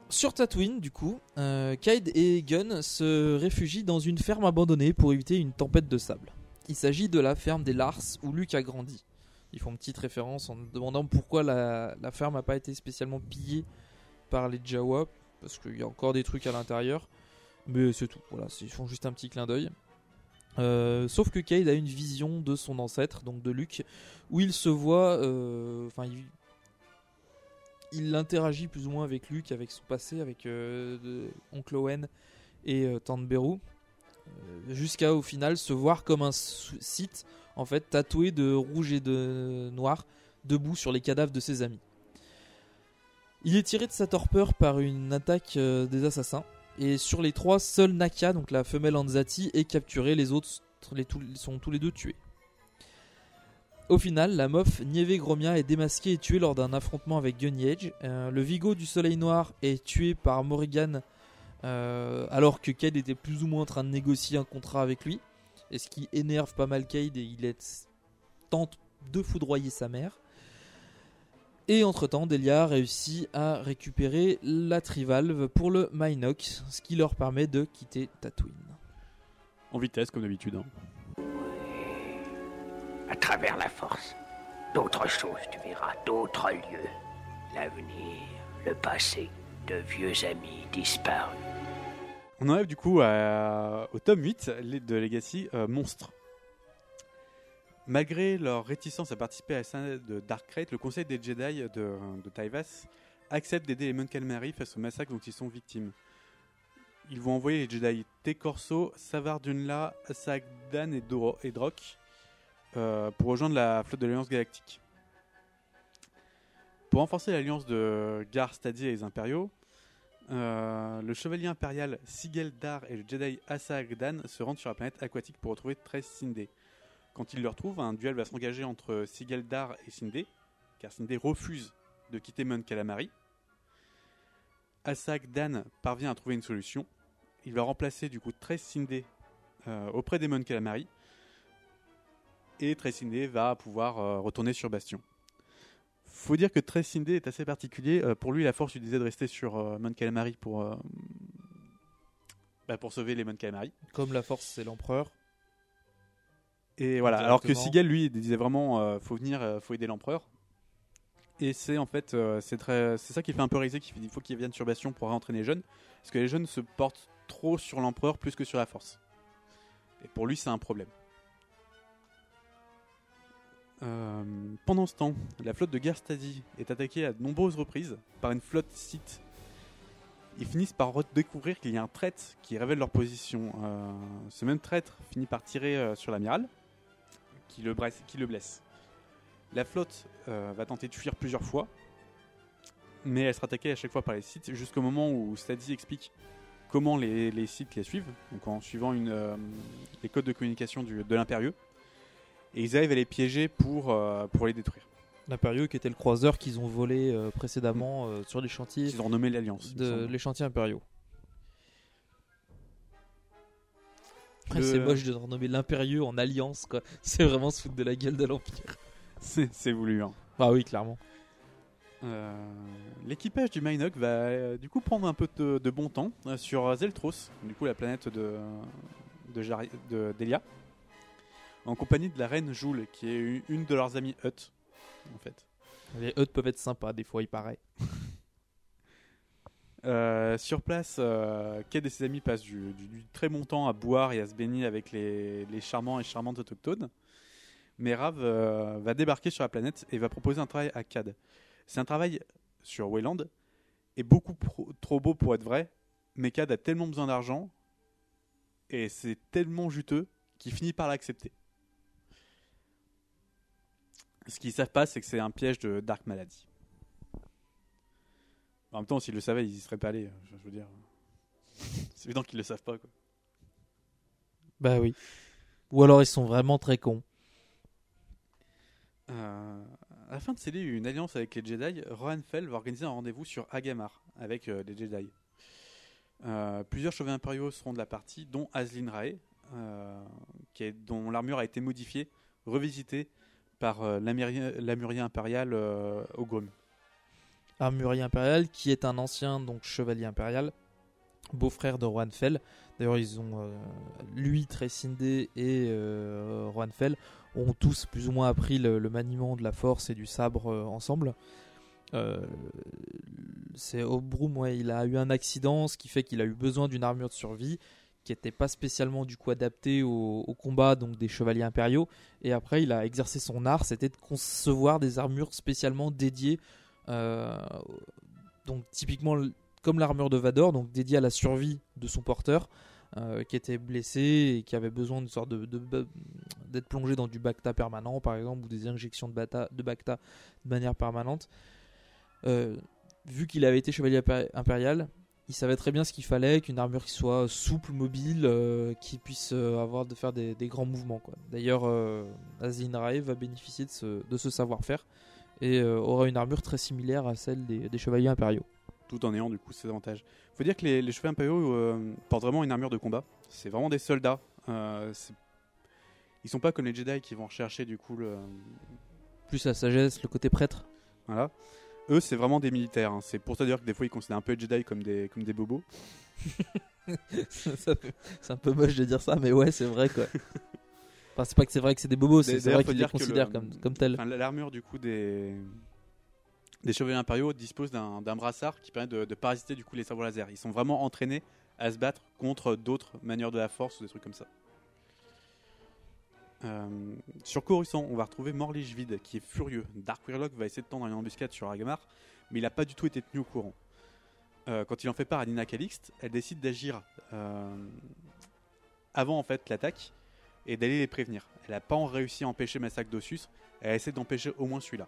Sur Tatooine, du coup, euh, Kaid et Gunn se réfugient dans une ferme abandonnée pour éviter une tempête de sable. Il s'agit de la ferme des Lars où Luke a grandi. Ils font une petite référence en demandant pourquoi la, ferme n'a pas été spécialement pillée par les Jawa, parce qu'il y a encore des trucs à l'intérieur. Mais c'est tout, voilà, ils font juste un petit clin d'œil. Euh, sauf que Cade a une vision de son ancêtre, donc de Luke, où il se voit, euh, enfin, il, il interagit plus ou moins avec Luke, avec son passé, avec euh, Oncle Owen et Tante Beru, jusqu'à au final se voir comme un site en fait tatoué de rouge et de noir, debout sur les cadavres de ses amis. Il est tiré de sa torpeur par une attaque euh, des assassins. Et sur les trois, seul Naka, donc la femelle Anzati, est capturée. Les autres sont tous les deux tués. Au final, la mof Nieve Gromia est démasquée et tuée lors d'un affrontement avec Gunnyedge. Euh, le Vigo du Soleil Noir est tué par Morrigan euh, alors que Cade était plus ou moins en train de négocier un contrat avec lui. Et ce qui énerve pas mal Cade et il est, tente de foudroyer sa mère. Et entre-temps, Delia réussit à récupérer la Trivalve pour le Minox, ce qui leur permet de quitter Tatooine. En vitesse, comme d'habitude. hein. À travers la force. D'autres choses, tu verras, d'autres lieux. L'avenir, le passé, de vieux amis disparus. On enlève du coup au tome 8 les- de Legacy euh, Monstre. Malgré leur réticence à participer à la scène de Dark Crate, le conseil des Jedi de, Taivas accepte d'aider les Mon Calamari face au massacre dont ils sont victimes. Ils vont envoyer les Jedi T. Corso, Savar Dunla, Sagdan et, Doro- et Drock euh, pour rejoindre la flotte de l'Alliance Galactique. Pour renforcer l'alliance de Gar Stadi et les Impériaux, euh, le chevalier impérial Sigel Dar et le Jedi Asagdan se rendent sur la planète aquatique pour retrouver 13 Sindé. Quand ils le retrouvent, un duel va s'engager entre Sigel Dar et Sindé, car Sindé refuse de quitter Mon Calamari. Asagdan parvient à trouver une solution. Il va remplacer du coup 13 Sindé euh, auprès des Mon Calamari. Et 13 Sindé va pouvoir euh, retourner sur Bastion. Faut dire que Sindé est assez particulier. Euh, pour lui, la force lui disait de rester sur euh, Mon Calamari pour, euh, bah, pour sauver les Mon Calamari. Comme la force, c'est l'empereur. Et voilà. Alors que. Sigel, lui, disait vraiment euh, faut venir, faut aider l'empereur. Et c'est en fait, c'est très, c'est ça qui fait un peu réaliser qu'il faut qu'ils viennent sur Bastion pour réentraîner les jeunes, parce que les jeunes se portent trop sur l'empereur plus que sur la force. Et pour lui, c'est un problème. Euh, pendant ce temps, la flotte de Gerstadi est attaquée à de nombreuses reprises par une flotte site. Ils finissent par découvrir qu'il y a un traître qui révèle leur position. Euh, ce même traître finit par tirer euh, sur l'amiral, qui le, blesse-. La flotte va tenter de fuir plusieurs fois, mais elle sera attaquée à chaque fois par les sites, jusqu'au moment où Stadi explique comment les, les sites les suivent, donc en suivant les codes de communication de l'impérieux. Et ils arrivent à les piéger pour, euh, pour les détruire. L'Impérieux qui était le croiseur qu'ils ont volé euh, précédemment euh, sur les chantiers. Ils ont renommé l'Alliance. De, les chantiers impériaux. Après, Le- C'est moche de renommer l'Impérieux en Alliance, quoi. C'est vraiment se foutre de la gueule de l'Empire. C'est voulu. Hein. Ah oui, clairement. Euh, L'équipage du Minoc va euh, du coup prendre un peu de, de bon temps euh, sur Zeltros, du coup la planète de, de, Jari- de Delia, en compagnie de la reine Joule, qui est une de leurs amies Hutt, en fait. Les Hutt peuvent être sympas, des fois, il paraît. Euh, sur place, euh, Ked et ses amis passent du, du- du très bon temps à boire et à se baigner avec les, les charmants et charmantes autochtones. Mais Rav euh, va débarquer sur la planète et va proposer un travail à Cad. C'est un travail sur Wayland, et beaucoup pro- trop beau pour être vrai, mais Cad a tellement besoin d'argent, et c'est tellement juteux qu'il finit par l'accepter. Ce qu'ils savent pas, c'est que c'est un piège de Dark Maladie. En même temps, s'ils le savaient, ils y seraient pas allés. Je, je veux dire, c'est évident qu'ils le savent pas. Quoi. Bah oui. Ou alors ils sont vraiment très cons. Euh, à la fin de sceller une alliance avec les Jedi, Rohan Fell va organiser un rendez-vous sur Agamar avec euh, les Jedi. Euh, plusieurs chevaliers impériaux seront de la partie, dont Aslin Rae, qui est- dont l'armure a été modifiée, revisitée par euh, l'Amurien impérial euh. Armurier impérial, qui est un ancien donc chevalier impérial, beau-frère de Rohan Fell. D'ailleurs, ils ont euh, lui, Tresindé et euh, Rohan Fell ont tous plus ou moins appris le, maniement de la force et du sabre euh, ensemble. Euh, c'est Obrum, ouais, il a eu un accident, ce qui fait qu'il a eu besoin d'une armure de survie qui n'était pas spécialement du coup adaptée au, combat donc des chevaliers impériaux. Et après, il a exercé son art, c'était de concevoir des armures spécialement dédiées euh, donc typiquement comme l'armure de Vador, donc dédiée à la survie de son porteur, euh, qui était blessé et qui avait besoin d'une sorte de, d'être plongé dans du Bacta permanent, par exemple, ou des injections de, bata, de Bacta de manière permanente. Euh, vu qu'il avait été chevalier impé- impérial, il savait très bien ce qu'il fallait, qu'une armure qui soit souple, mobile, euh, qui puisse euh, avoir de faire des, des grands mouvements. quoi. D'ailleurs, euh, Azin Rae va bénéficier de ce, de ce savoir-faire et euh, aura une armure très similaire à celle des, des chevaliers impériaux. tout en ayant du coup ses avantages. faut dire que les, les chevaliers impériaux euh, portent vraiment une armure de combat. C'est vraiment des soldats. C'est- ils sont pas comme les Jedi qui vont rechercher du coup le. Plus la sagesse, le côté prêtre. Voilà. Eux, c'est vraiment des militaires. hein. C'est pour ça que des fois, ils considèrent un peu les Jedi comme des, comme des bobos. Ça fait- c'est un peu moche de dire ça, mais ouais, c'est vrai quoi. Enfin, c'est pas que c'est vrai que c'est des bobos, c'est c'est D'ailleurs, vrai faut qu'ils les dire que considèrent comme, comme tels. enfin, L'armure du coup des des chevaliers impériaux dispose d'un d'un brassard qui permet de, de parasiter du coup les sabres laser. Ils sont vraiment entraînés à se battre contre d'autres manières de la force ou des trucs comme ça. Euh, sur Coruscant, on va retrouver Morlich Vide qui est furieux. Dark Warlock va essayer de tendre une embuscade sur Agamar, mais il n'a pas du tout été tenu au courant. Euh, quand il en fait part à Nina Calixte, elle décide d'agir euh, avant en fait l'attaque et d'aller les prévenir. Elle n'a pas réussi à empêcher Massacre d'Ossus, elle essaie d'empêcher au moins celui-là.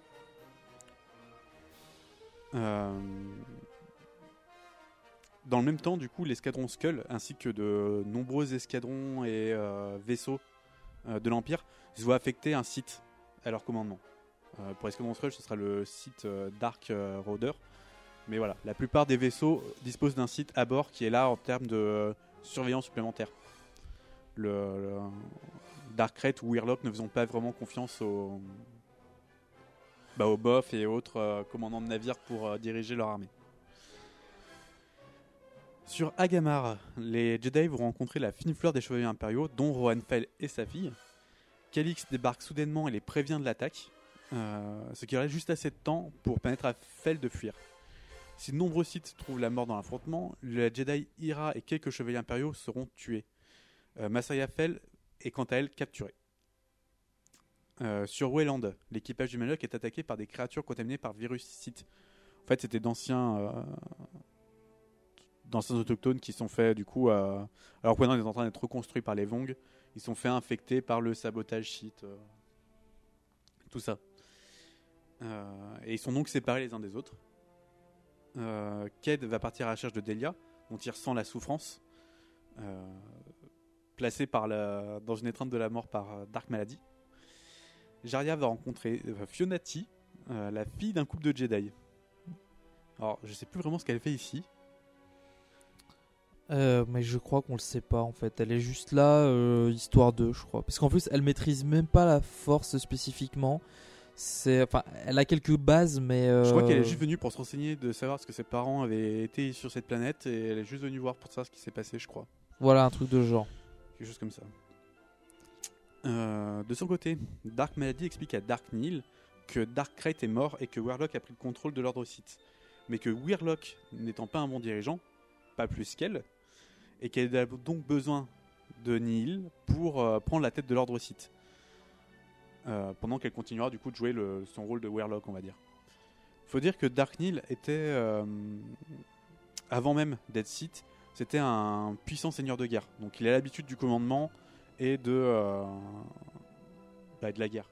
Dans le même temps, du coup, l'escadron Skull ainsi que de nombreux escadrons et vaisseaux de l'Empire se voient affecter un site à leur commandement. Euh, pour l'escadron Skull, ce sera le site euh, Dark euh, Raider. Mais voilà, la plupart des vaisseaux disposent d'un site à bord qui est là en termes de euh, surveillance supplémentaire. Le, Dark Crate ou Weirlock ne faisons pas vraiment confiance aux, bah, aux boss et autres euh, commandants de navires pour euh, diriger leur armée. Sur Agamar, les Jedi vont rencontrer la fine fleur des chevaliers impériaux, dont Rohan Fell et sa fille. Calix débarque soudainement et les prévient de l'attaque, euh, ce qui aurait juste assez de temps pour permettre à Fell de fuir. Si de nombreux Sith trouvent la mort dans l'affrontement, la Jedi Ira et quelques chevaliers impériaux seront tués. Euh, Masaya Fell est quant à elle capturée. Euh, sur Wayland, l'équipage du Maloc est attaqué par des créatures contaminées par virus Sith. En fait, c'était d'anciens d'anciens autochtones qui sont faits du coup, euh, alors que maintenant ils sont en train d'être reconstruits par les Vong, ils sont faits infectés par le sabotage Sith, euh, tout ça. Euh, et ils sont donc séparés les uns des autres. Euh, Ked va partir à la recherche de Delia, dont il ressent la souffrance, euh, placé par la, dans une étreinte de la mort par Dark Malady. Jaria va rencontrer Fionati, la fille d'un couple de Jedi. Alors, je sais plus vraiment ce qu'elle fait ici. Euh, mais je crois qu'on le sait pas en fait. Elle est juste là, euh, histoire de, je crois. Parce qu'en plus, elle maîtrise même pas la force spécifiquement. C'est, enfin, elle a quelques bases, mais. Je crois euh, qu'elle est juste venue pour se renseigner de savoir ce que ses parents avaient été sur cette planète et elle est juste venue voir pour savoir ce qui s'est passé, je crois. Voilà, un truc de genre. Quelque chose comme ça. Euh, de son côté, Dark Malady explique à Dark Neil que Dark Crate est mort et que Weirlock a pris le contrôle de l'ordre Sith. Mais que Weirlock, n'étant pas un bon dirigeant, pas plus qu'elle, et qu'elle a donc besoin de Neil pour euh, prendre la tête de l'ordre Sith. Euh, pendant qu'elle continuera du coup de jouer son rôle de Weirlock, on va dire. Faut dire que Dark Neil était, euh, avant même d'être Sith, c'était un puissant seigneur de guerre. Donc il a l'habitude du commandement et de, bah, de la guerre.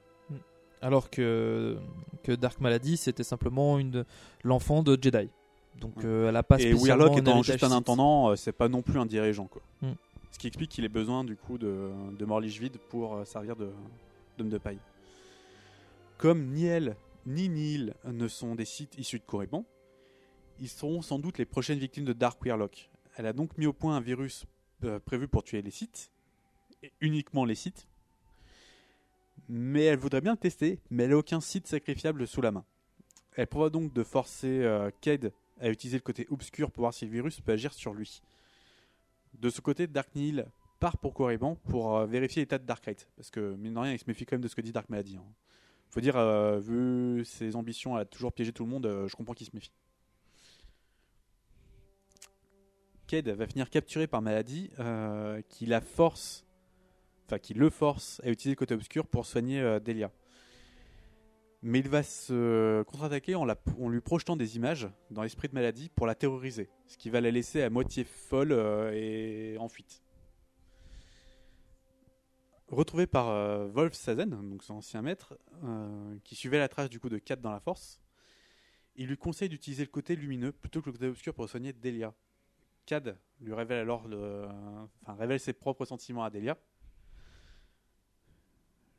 Alors que, Dark Malady, c'était simplement l'enfant de Jedi. Donc euh, elle a pas et Weirlock étant juste un intendant, euh, c'est pas non plus un dirigeant. Quoi. Hmm. Ce qui explique qu'il ait besoin du coup de, de Morlich vide pour euh, servir de- d'homme de, paille. Comme ni elle ni Neil ne sont des sites issus de Corriban, ils seront sans doute les prochaines victimes de Dark Weirlock. Elle a donc mis au point un virus euh, prévu pour tuer les sites, et uniquement les sites. Mais elle voudrait bien le tester, mais elle n'a aucun site sacrifiable sous la main. Elle prévoit donc de forcer euh, Cade à utiliser le côté obscur pour voir si le virus peut agir sur lui. De ce côté, Dark Neil part pour Corriban pour euh, vérifier l'état de Darklight. Parce que, mine de rien, il se méfie quand même de ce que dit Dark Malady. hein. Faut dire, euh, vu ses ambitions à toujours piéger tout le monde, euh, je comprends qu'il se méfie. Cade va finir capturé par Malady, euh, qui la force, enfin qui le force à utiliser le côté obscur pour soigner Delia. Mais il va se contre-attaquer en, lui projetant des images dans l'esprit de maladie pour la terroriser, ce qui va la laisser à moitié folle euh, et en fuite. Retrouvé par euh, Wolf Sazen, son ancien maître, euh, qui suivait la trace du coup de Kat dans la force, il lui conseille d'utiliser le côté lumineux plutôt que le côté obscur pour soigner Delia. Cad lui révèle alors le, révèle ses propres sentiments à Delia.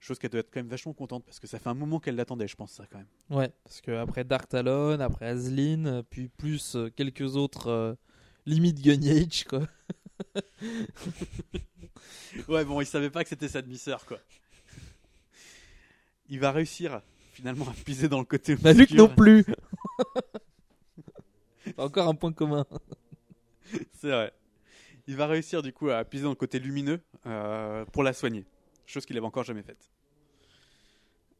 Chose qu'elle doit être quand même vachement contente parce que ça fait un moment qu'elle l'attendait, je pense ça quand même. Ouais, parce que après Dark Talon, après Azlin, euh, puis plus euh, quelques autres euh, limites Gunage, quoi. ouais, bon, il savait pas que c'était sa demi-sœur, quoi. Il va réussir finalement à puiser dans le côté Bah, Luc non plus. Encore un point commun. C'est vrai. Il va réussir du coup à puiser dans le côté lumineux euh, pour la soigner, chose qu'il avait encore jamais faite.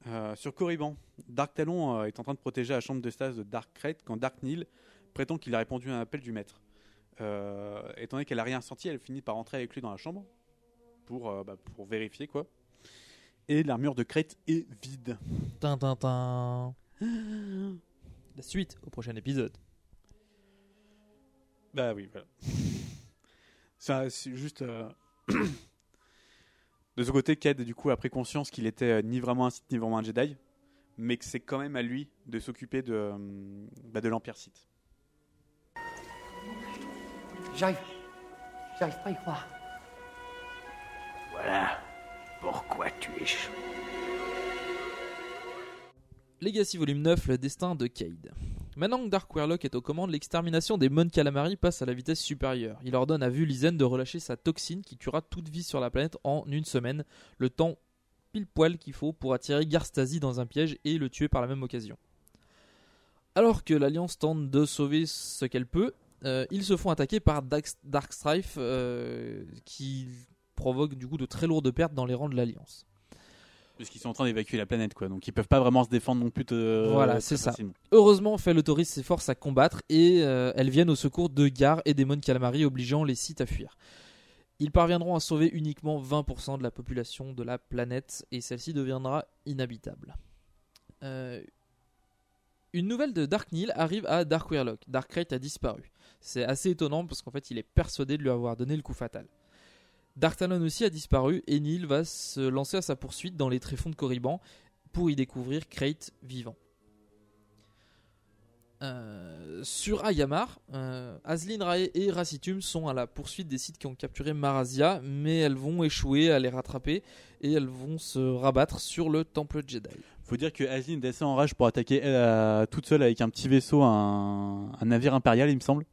Euh, sur Corriban, Dark Talon euh, est en train de protéger la chambre de stase de Dark Crate quand Dark Neil prétend qu'il a répondu à un appel du maître. Euh, étant donné qu'elle a rien senti, elle finit par rentrer avec lui dans la chambre pour, bah, pour vérifier quoi. Et l'armure de Crate est vide. Tintintin. La suite au prochain épisode. Bah oui, voilà. Ça, c'est juste. de ce côté, Cad, du coup, a pris conscience qu'il était euh, ni vraiment un Sith, ni vraiment un Jedi, mais que c'est quand même à lui de s'occuper de, euh, bah, de l'Empire Sith. J'arrive. J'arrive pas à y croire. Voilà pourquoi tu es chaud. Legacy Volume 9, le destin de Cade. Maintenant que Dark Warlock est aux commandes, l'extermination des Mon Calamari passe à la vitesse supérieure. Il ordonne à Vulizen de relâcher sa toxine qui tuera toute vie sur la planète en une semaine, le temps pile poil qu'il faut pour attirer Garstasi dans un piège et le tuer par la même occasion. Alors que l'Alliance tente de sauver ce qu'elle peut, euh, ils se font attaquer par Darkstrife euh, qui provoque du coup de très lourdes pertes dans les rangs de l'Alliance. Puisqu'ils sont en train d'évacuer la planète, quoi. Donc ils peuvent pas vraiment se défendre non plus. Voilà, c'est ça. Heureusement, Fel autorise ses forces à combattre et euh, elles viennent au secours de Gar et des Mon Calamari, obligeant les Sith à fuir. Ils parviendront à sauver uniquement 20% de la population de la planète et celle-ci deviendra inhabitable. Euh, une nouvelle de Dark Neil arrive à Dark Warlock. Dark Crate a disparu. C'est assez étonnant parce qu'en fait, il est persuadé de lui avoir donné le coup fatal. Dark Talon aussi a disparu et Neil va se lancer à sa poursuite dans les tréfonds de Corriban pour y découvrir Crate vivant. Euh, sur Ayamar, euh, Aslin Rae et Racitum sont à la poursuite des sites qui ont capturé Marazia, mais elles vont échouer à les rattraper et elles vont se rabattre sur le temple Jedi. Faut dire que Asline descend en rage pour attaquer euh, toute seule avec un petit vaisseau, un navire impérial, il me semble.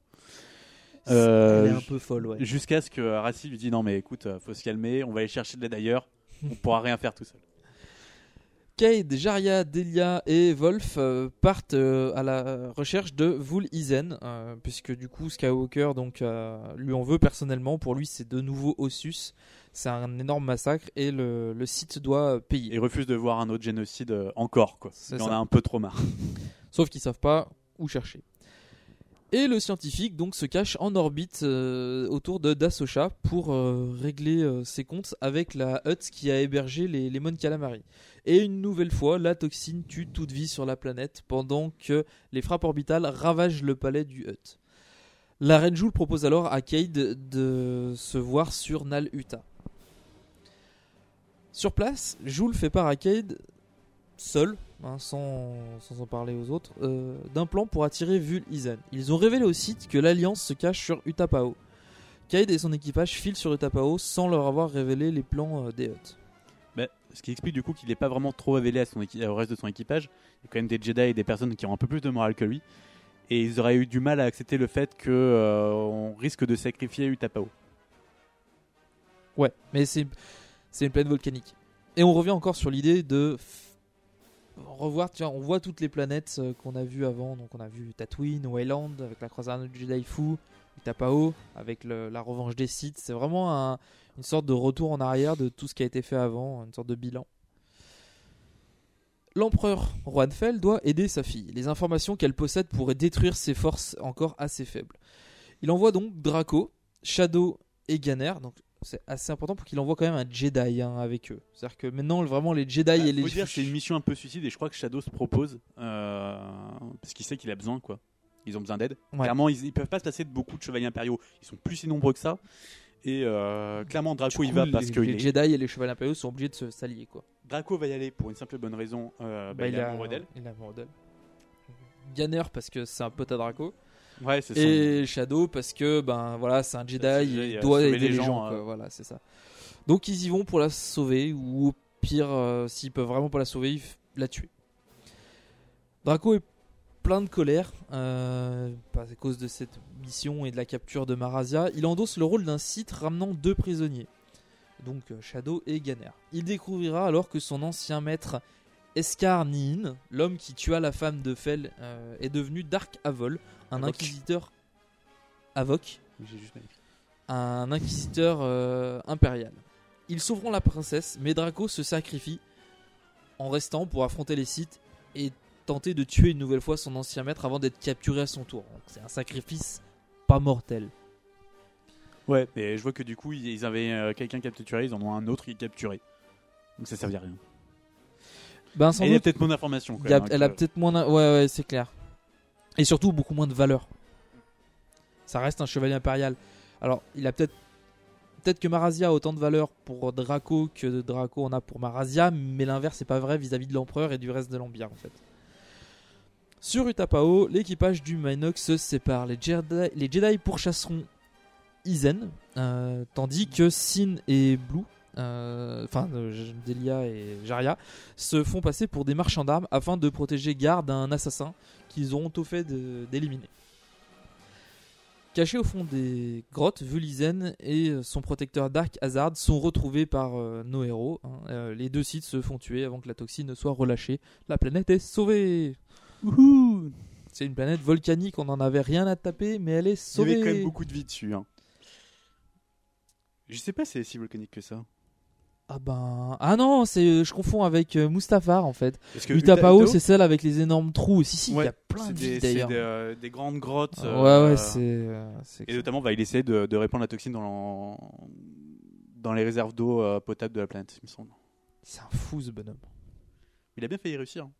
Euh, Elle est un peu folle, ouais. Jusqu'à ce que Rassi lui dit non mais écoute, euh, faut se calmer, on va aller chercher de l'aide ailleurs, on pourra rien faire tout seul. Cade, Jaria, Delia et Wolf euh, partent euh, à la recherche de Vul Izen, euh, puisque du coup Skywalker donc, euh, lui en veut personnellement. Pour lui, c'est de nouveau Ossus. C'est un énorme massacre et le, le site doit payer. Et refuse de voir un autre génocide euh, encore quoi. Il en a un peu trop marre. Sauf qu'ils savent pas où chercher. Et le scientifique donc se cache en orbite euh, autour de Dasosha pour euh, régler euh, ses comptes avec la Hutt qui a hébergé les, les Calamari. Et une nouvelle fois, la toxine tue toute vie sur la planète pendant que les frappes orbitales ravagent le palais du Hutt. La reine Joule propose alors à Cade de se voir sur Nal Uta. Sur place, Joule fait part à Cade seul, hein, sans, sans en parler aux autres, euh, d'un plan pour attirer Vul Izan. Ils ont révélé au site que l'Alliance se cache sur Utapao. Cade et son équipage filent sur Utapao sans leur avoir révélé les plans euh, des Hutt. Bah, ce qui explique du coup qu'il n'est pas vraiment trop révélé à son au reste de son équipage. Il y a quand même des Jedi et des personnes qui ont un peu plus de morale que lui. Et ils auraient eu du mal à accepter le fait que euh, on risque de sacrifier Utapao. Ouais, mais c'est une planète volcanique. Et on revient encore sur l'idée de revoir, on voit toutes les planètes euh, qu'on a vues avant. Donc on a vu Tatooine, Wayland, avec la croisade du Jedi Fu, Utapao, avec la revanche des Sith. C'est vraiment un- une sorte de retour en arrière de tout ce qui a été fait avant, une sorte de bilan. L'empereur Juanfel doit aider sa fille. Les informations qu'elle possède pourraient détruire ses forces encore assez faibles. Il envoie donc Draco, Shadow et Ganner. C'est assez important pour qu'il envoie quand même un Jedi hein, avec eux. C'est-à-dire que maintenant vraiment les Jedi et les Faut dire que c'est une mission un peu suicide et je crois que Shadow se propose euh, parce qu'il sait qu'il a besoin quoi. Ils ont besoin d'aide. Ouais. Clairement, ils, ils peuvent pas se passer de beaucoup de chevaliers impériaux. Ils sont plus si nombreux que ça. Et euh, clairement, Draco Du il coup, va les, parce que les il est- Jedi et les chevaliers impériaux sont obligés de se s'allier quoi. Draco va y aller pour une simple et bonne raison. euh, bah, Bah, il, est amoureux d'elle. Il est amoureux d'elle. Ganner parce que c'est un pote à Draco. Ouais, c'est Et Shadow parce que ben voilà, c'est un Jedi, il doit aider les gens, gens. quoi, Voilà, c'est ça. Donc ils y vont pour la sauver ou au pire, euh, s'ils peuvent vraiment pas la sauver, ils f- la tuer. Draco est plein de colère euh, à cause de cette mission et de la capture de Marazia. Il endosse le rôle d'un Sith ramenant deux prisonniers, donc euh, Shadow et Ganner. Il découvrira alors que son ancien maître Eskar Niin, l'homme qui tua la femme de Fel, euh, est devenu Dark Avol, un inquisiteur. Avok J'ai juste mal écrit. un inquisiteur euh, impérial. Ils sauveront la princesse, mais Draco se sacrifie en restant pour affronter les Sith et tenter de tuer une nouvelle fois son ancien maître avant d'être capturé à son tour. C'est un sacrifice pas mortel. Ouais, mais je vois que du coup, ils ils avaient euh, quelqu'un capturé, ils en ont un autre qui est capturé. Donc ça servait à rien. Ben, sans Et il y a peut-être moins d'informations. hein, elle a peut-être moins. Ouais, ouais, c'est clair. Et surtout beaucoup moins de valeur. Ça reste un chevalier impérial. Alors, il a peut-être. Peut-être que Marazia a autant de valeur pour Draco que Draco en a pour Marazia, mais l'inverse c'est pas vrai vis-à-vis de l'empereur et du reste de l'Empire en fait. Sur Utapao, l'équipage du Minox se sépare. Les Jedi, les Jedi pourchasseront Izen, euh, tandis que Sin et Blue, enfin euh, Delia et Jaria, se font passer pour des marchands d'armes afin de protéger Gar d'un assassin qu'ils auront tout fait d'éliminer. Cachés au fond des grottes, Vulizen et son protecteur Dark Hazard sont retrouvés par euh, nos héros. hein. Euh, les deux sites se font tuer avant que la toxine ne soit relâchée. La planète est sauvée. C'est une planète volcanique, on n'en avait rien à taper, mais elle est Il y sauvée. avait quand même beaucoup de vie dessus. Hein. Je sais pas si c'est si volcanique que ça. Ah ben ah non, c'est je confonds avec euh, Mustafar en fait. Utapao, Uta- c'est celle avec les énormes trous. Si si, il Ouais, y a plein de des- d'ailleurs. des, euh, des grandes grottes. Ouais, euh, ouais, c'est, euh, c'est Et notamment, va il essayer de, de répandre la toxine dans, dans les réserves d'eau euh, potable de la planète, il me semble. C'est un fou ce bonhomme. Il a bien failli réussir. hein.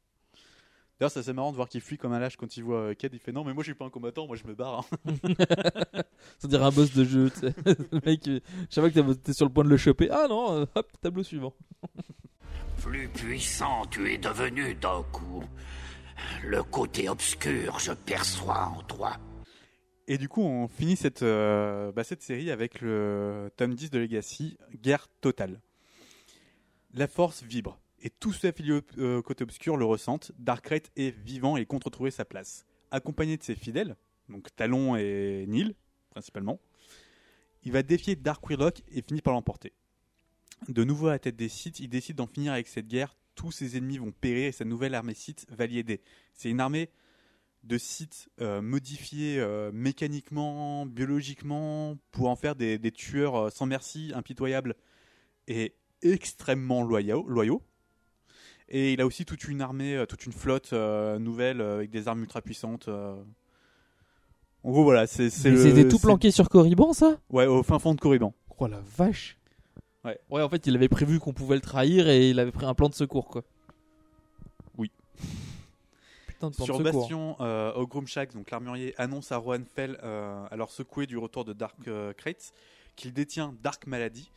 D'ailleurs, c'est assez marrant de voir qu'il fuit comme un lâche quand il voit euh, Cad. Il fait non, mais moi je suis pas un combattant, moi je me barre. hein. Ça dirait un boss de jeu. tu sais. le mec, euh, chaque fois que t'es- sur le point de le choper, ah non, euh, hop, tableau suivant. Plus puissant tu es devenu, Doku. Le côté obscur, je perçois en toi. Et du coup, on finit cette, euh, bah, cette série avec le tome 10 de Legacy, Guerre totale. La force vibre, et tous ceux affiliés au euh, côté obscur le ressentent. Darkrai est vivant et compte retrouver sa place. Accompagné de ses fidèles, donc Talon et Neil, principalement, il va défier Dark Warlock et finit par l'emporter. De nouveau à la tête des Sith, il décide d'en finir avec cette guerre. Tous ses ennemis vont périr et sa nouvelle armée Sith va l'y aider. C'est une armée de sites euh, euh, mécaniquement, biologiquement, pour en faire des, tueurs euh, sans merci, impitoyables et extrêmement loyaux. Et il a aussi toute une armée, euh, toute une flotte euh, nouvelle euh, avec des armes ultra puissantes. euh. En gros, voilà, c'est. c'était tout planqué sur Corriban, ça? Ouais, au fin fond de Corriban. Oh la vache. Ouais. Ouais, en fait, il avait prévu qu'on pouvait le trahir et il avait pris un plan de secours, quoi. Oui. Putain de plan Sur de secours. Bastion, euh, donc l'armurier annonce à Rohan Fell, euh, alors secoué du retour de Dark euh, qu'il détient Dark Malady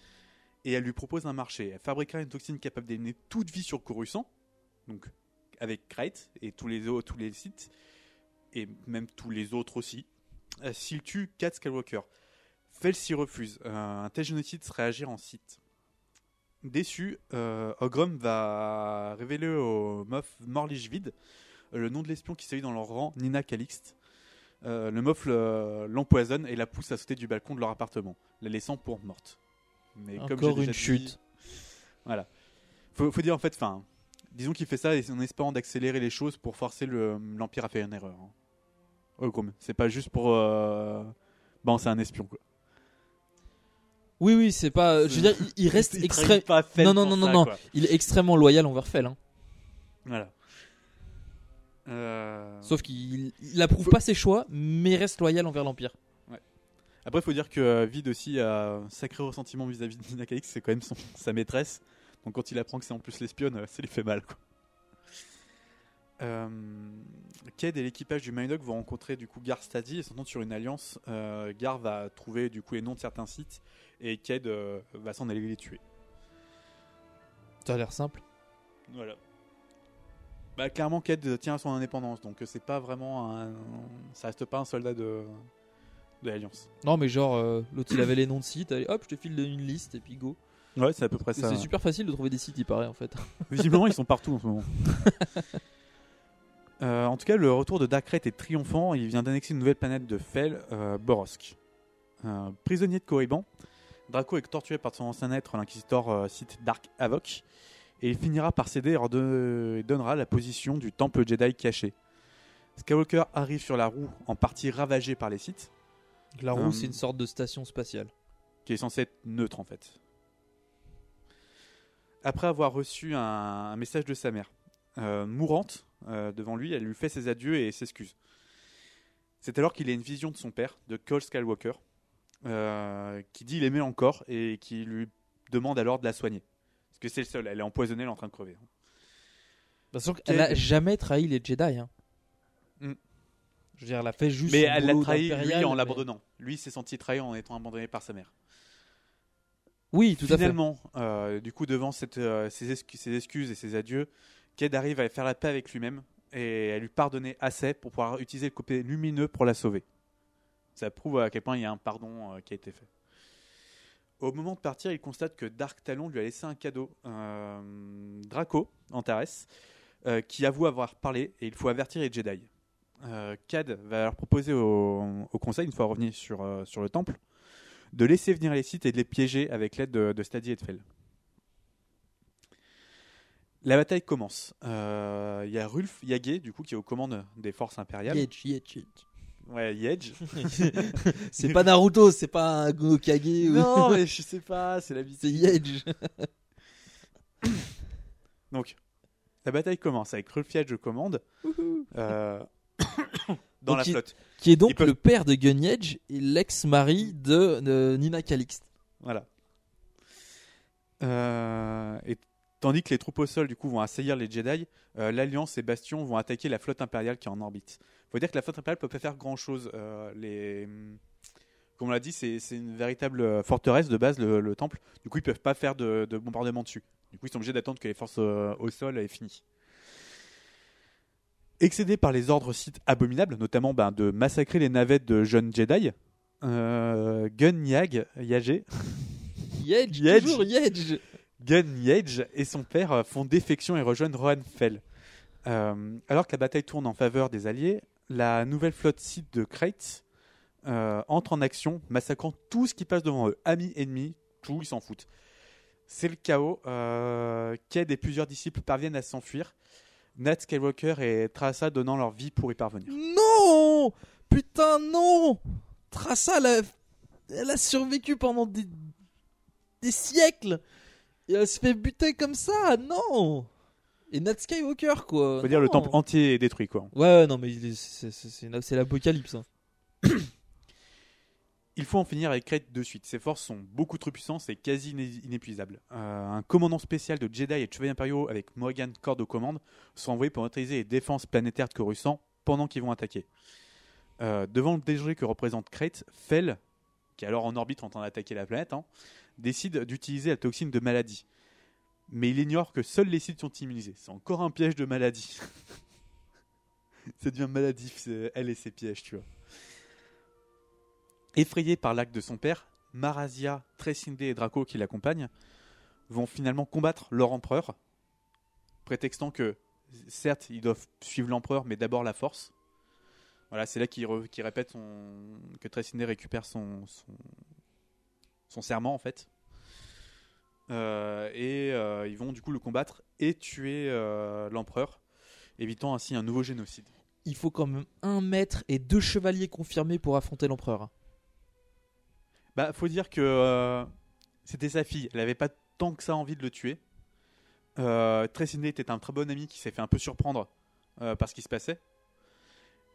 et elle lui propose un marché. Elle fabriquera une toxine capable d'éliminer toute vie sur Coruscant, donc avec Crate et tous les tous les sites et même tous les autres aussi, euh, s'il tue 4 Skywalker. Fell s'y refuse. Euh, un tel génocide serait agir en site. Déçu, euh, Ogrum va révéler au Moff Morlichvid euh, le nom de l'espion qui s'est dans leur rang, Nina Calixte. Le Moff le- l'empoisonne et la pousse à sauter du balcon de leur appartement, la laissant pour morte. Mais comme Encore déjà une dit- chute. Voilà. Faut, faut dire en fait, enfin, disons qu'il fait ça en espérant d'accélérer les choses pour forcer le- l'Empire à faire une erreur. hein. C'est pas juste pour. euh, Bon, c'est un espion quoi. Oui, oui, c'est pas. Je veux dire, il, il reste extrêmement. Non, non, non, non, ça, non. quoi. Il est extrêmement loyal envers Fell. hein. Voilà. Euh, Sauf qu'il il approuve pas ses choix, mais reste loyal envers l'Empire. Après, il faut dire que euh, Vid aussi a un sacré ressentiment vis-à-vis de Nina c'est quand même son, sa maîtresse. Donc quand il apprend que c'est en plus l'espionne, euh, ça lui fait mal. Quoi. Euh, Ked et l'équipage du Mindog vont rencontrer du coup Gar Stadi et s'entendent sur une alliance. Euh, Gar va trouver du coup les noms de certains sites et Ked euh, va s'en aller les tuer. Ça a l'air simple. Voilà. Bah clairement Ked tient à son indépendance, donc c'est pas vraiment un, ça reste pas un soldat de, de l'alliance. Non, mais genre, euh, l'autre il avait les noms de sites, allez hop, je te file une liste et puis go. Ouais, c'est à peu près ça. C'est super facile de trouver des sites, il paraît en fait. Visiblement, ils sont partout en ce moment. Euh, en tout cas, le retour de Darkrai est triomphant. Il vient d'annexer une nouvelle planète de Fel, euh, Borosk. Euh, prisonnier de Corriban, Draco est torturé par son ancien être, l'inquisiteur euh, Sith Dark Havok. et il finira par céder et donnera la position du temple Jedi caché. Skywalker arrive sur la roue en partie ravagée par les Sith. La roue, Euh, c'est une sorte de station spatiale. qui est censée être neutre en fait. Après avoir reçu un, un message de sa mère, euh, mourante euh, devant lui, elle lui fait ses adieux et s'excuse. C'est alors qu'il a une vision de son père, de Cole Skywalker, euh, qui dit l'aimer encore et qui lui demande alors de la soigner. Parce que c'est le seul, elle est empoisonnée, elle est en train de crever. Parce qu'elle a jamais trahi les Jedi. Hein. Je veux dire, elle a fait juste. Mais elle l'a trahi lui en mais- l'abandonnant. Lui s'est senti trahi en étant abandonné par sa mère. Oui, tout à fait. Finalement, euh, du coup, devant cette, euh, ses, excu- ses excuses et ses adieux, Ked arrive à faire la paix avec lui-même et à lui pardonner assez pour pouvoir utiliser le côté lumineux pour la sauver. Ça prouve à quel point il y a un pardon euh, qui a été fait. Au moment de partir, il constate que Dark Talon lui a laissé un cadeau. Euh, Draco, Antares, qui avoue avoir parlé et il faut avertir les Jedi. Euh, Cad va leur proposer au, au conseil, une fois revenu sur, euh, sur le temple, de laisser venir les sites et de les piéger avec l'aide de, de Stadi et de. La bataille commence. Euh, Il y a Rulf Yagé, du coup, qui est aux commandes des forces impériales. Yedge, Yedge, Yedge. Ouais, Yedge. c'est pas Naruto, c'est pas un Gokage. ou- Non, mais je sais pas, c'est la vie. C'est Yedge. Donc, la bataille commence avec Rulf Yagé aux commandes. euh, dans Donc, la qui- flotte. Qui est donc le père de Gun Yedge et l'ex-mari de, de Nina Calixte. Voilà. Euh, et tandis que les troupes au sol du coup vont assaillir les Jedi, euh, l'Alliance et Bastion vont attaquer la flotte impériale qui est en orbite. Faut dire que la flotte impériale peut pas faire grand chose. les, comme on l'a dit, c'est une véritable euh, forteresse de base, le, le temple. Du coup, ils peuvent pas faire de, de bombardement dessus. Du coup, ils sont obligés d'attendre que les forces euh, au sol aient fini. Excédés par les ordres sites abominables, notamment ben, de massacrer les navettes de jeunes Jedi, euh, Gun Yag, Yagé, Yedge, Yedge. toujours Yedge. Gun Yedge et son père euh, font défection et rejoignent Rohan Fell. Euh, alors que la bataille tourne en faveur des Alliés, la nouvelle flotte site de Krayt euh, entre en action, massacrant tout ce qui passe devant eux. Amis, ennemis, tout, ils s'en foutent. C'est le chaos. Euh, Ked et plusieurs disciples parviennent à s'enfuir. Nat Skywalker et Traça donnant leur vie pour y parvenir. Non Putain, non Traça, elle a, elle a survécu pendant des, des siècles. Et elle se fait buter comme ça, non Et Nat Skywalker, quoi. Faut dire le non. temple entier est détruit, quoi. Ouais, ouais, non, mais c'est l'apocalypse. hein. Il faut en finir avec Krayt de suite. Ses forces sont beaucoup trop puissantes et quasi iné- inépuisables. Euh, un commandant spécial de Jedi et de Chevaliers avec Morgan Cord aux commandes sont envoyés pour neutraliser les défenses planétaires de Coruscant pendant qu'ils vont attaquer. Euh, devant le danger que représente Krayt, Fel, qui est alors en orbite en train d'attaquer la planète, hein, décide d'utiliser la toxine de maladie. Mais il ignore que seuls les sites sont immunisés. C'est encore un piège de maladie. Ça devient maladif, elle et ses pièges, tu vois. Effrayés par l'acte de son père, Marazia, Tresinde et Draco qui l'accompagnent vont finalement combattre leur empereur, prétextant que certes ils doivent suivre l'empereur, mais d'abord la force. Voilà, c'est là qu'il qu'il répète son- que Tresinde récupère son serment en fait. Euh, et euh, ils vont du coup le combattre et tuer euh, l'empereur, évitant ainsi un nouveau génocide. Il faut quand même un maître et deux chevaliers confirmés pour affronter l'empereur. Bah, faut dire que euh, c'était sa fille. Elle avait pas tant que ça envie de le tuer. Euh, était un très bon ami qui s'est fait un peu surprendre euh, par ce qui se passait.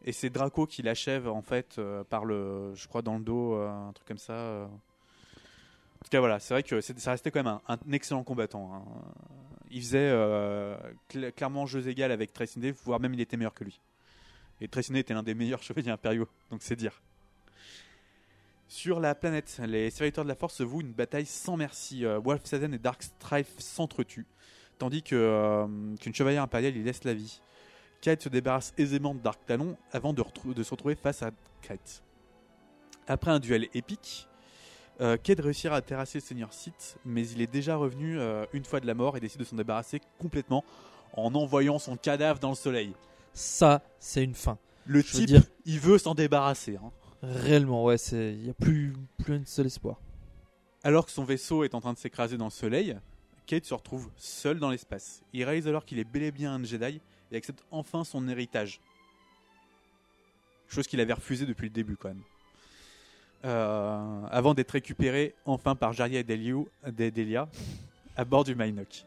Et c'est Draco qui l'achève en fait euh, par le, je crois dans le dos, un truc comme ça. En tout cas voilà, c'est vrai que ça restait quand même un, excellent combattant. hein. Il faisait cl- clairement jeux égal avec Tresinde, voire même il était meilleur que lui. Et Tresinde était l'un des meilleurs chevaliers impériaux, donc c'est dire. Sur la planète, les serviteurs de la Force se vouent une bataille sans merci. Euh, Wolf Saden et Dark Strife s'entretuent, tandis que, euh, qu'une chevalière impériale y laisse la vie. Kate se débarrasse aisément de Dark Talon avant de, se retrouver face à Kate. Après un duel épique, euh, Kate réussira à terrasser le Seigneur Sith, mais il est déjà revenu euh, une fois de la mort et décide de s'en débarrasser complètement en envoyant son cadavre dans le soleil. Ça, c'est une fin. Le Je veux type, dire- il veut s'en débarrasser. hein. Réellement, ouais, il n'y a plus, plus un seul espoir. Alors que son vaisseau est en train de s'écraser dans le soleil, Kate se retrouve seul dans l'espace. Il réalise alors qu'il est bel et bien un Jedi et accepte enfin son héritage. Chose qu'il avait refusé depuis le début quand même. Euh, avant d'être récupéré enfin par Jaria et Delia à bord du Mynock.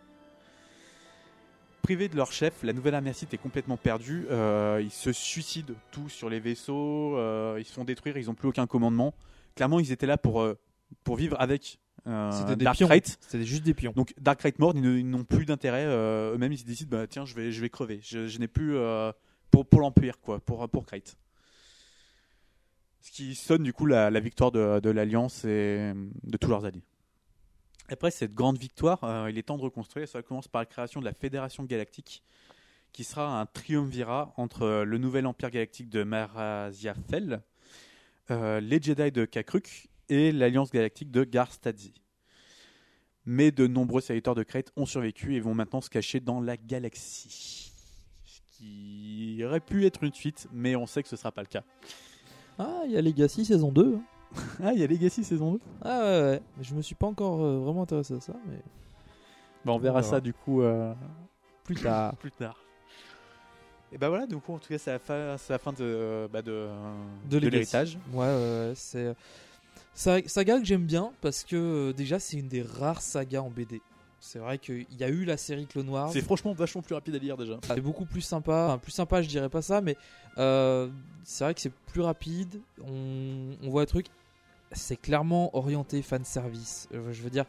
Privés de leur chef, la nouvelle armée Sith est complètement perdue. Euh, ils se suicident tous sur les vaisseaux, euh, ils se font détruire, ils n'ont plus aucun commandement. Clairement, ils étaient là pour, euh, pour vivre avec C'était des Dark pions. Knight. C'était juste des pions. Donc Dark Knight mort, ils ne- ils n'ont plus d'intérêt. euh, Eux-mêmes, ils se décident, bah, tiens, je vais, je vais crever. Je, je n'ai plus euh, pour, pour l'Empire, quoi, pour, pour Krayt. Ce qui sonne du coup la, la victoire de, de l'Alliance et de tous leurs alliés. Après cette grande victoire, euh, il est temps de reconstruire. Ça commence par la création de la Fédération Galactique, qui sera un triumvirat entre euh, le nouvel Empire Galactique de Maraziafel, euh, les Jedi de Kakruk et l'Alliance Galactique de Garstadzi. Mais de nombreux serviteurs de Crète ont survécu et vont maintenant se cacher dans la galaxie. Ce qui aurait pu être une suite, mais on sait que ce sera pas le cas. Ah, il y a Legacy saison 2. hein. Ah, il y a Legacy saison 2 Ah ouais, ouais. Mais je me suis pas encore euh, vraiment intéressé à ça. Mais... Bah, on verra ça du coup euh, Plus tard. plus tard. Et bah voilà, du coup, en tout cas, c'est la fin, c'est la fin de, bah, de, l'héritage. Ouais, ouais, ouais, c'est sa- saga que j'aime bien parce que euh, déjà c'est une des rares sagas en BD. C'est vrai qu'il y a eu la série Clone Wars. C'est franchement vachement plus rapide à lire déjà. C'est beaucoup plus sympa, enfin, plus sympa, je dirais pas ça, mais euh, c'est vrai que c'est plus rapide. On, on voit le truc, c'est clairement orienté fan service. Euh, je veux dire,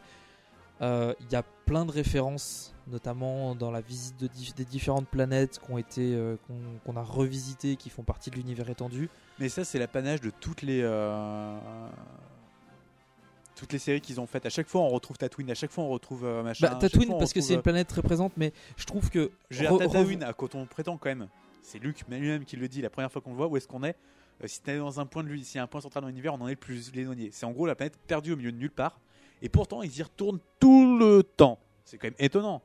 euh, il y a plein de références, notamment dans la visite de des différentes planètes euh, qu'on a revisitées, qui font partie de l'univers étendu. Mais ça, c'est l'apanage de toutes les. euh, Toutes les séries qu'ils ont faites. À chaque fois, on retrouve Tatooine. À chaque fois, on retrouve machin. Bah, Tatooine, fois, parce que c'est une planète très présente, mais je trouve que. J'ai Tatooine, quand on prétend quand même. C'est Luke lui-même qui le dit la première fois qu'on le voit. Où est-ce qu'on est, Euh, Si t'es dans un point de lui, s'il y a un point central dans l'univers, on en est le plus éloigné. C'est en gros la planète perdue au milieu de nulle part. Et pourtant, ils y retournent tout le temps. C'est quand même étonnant.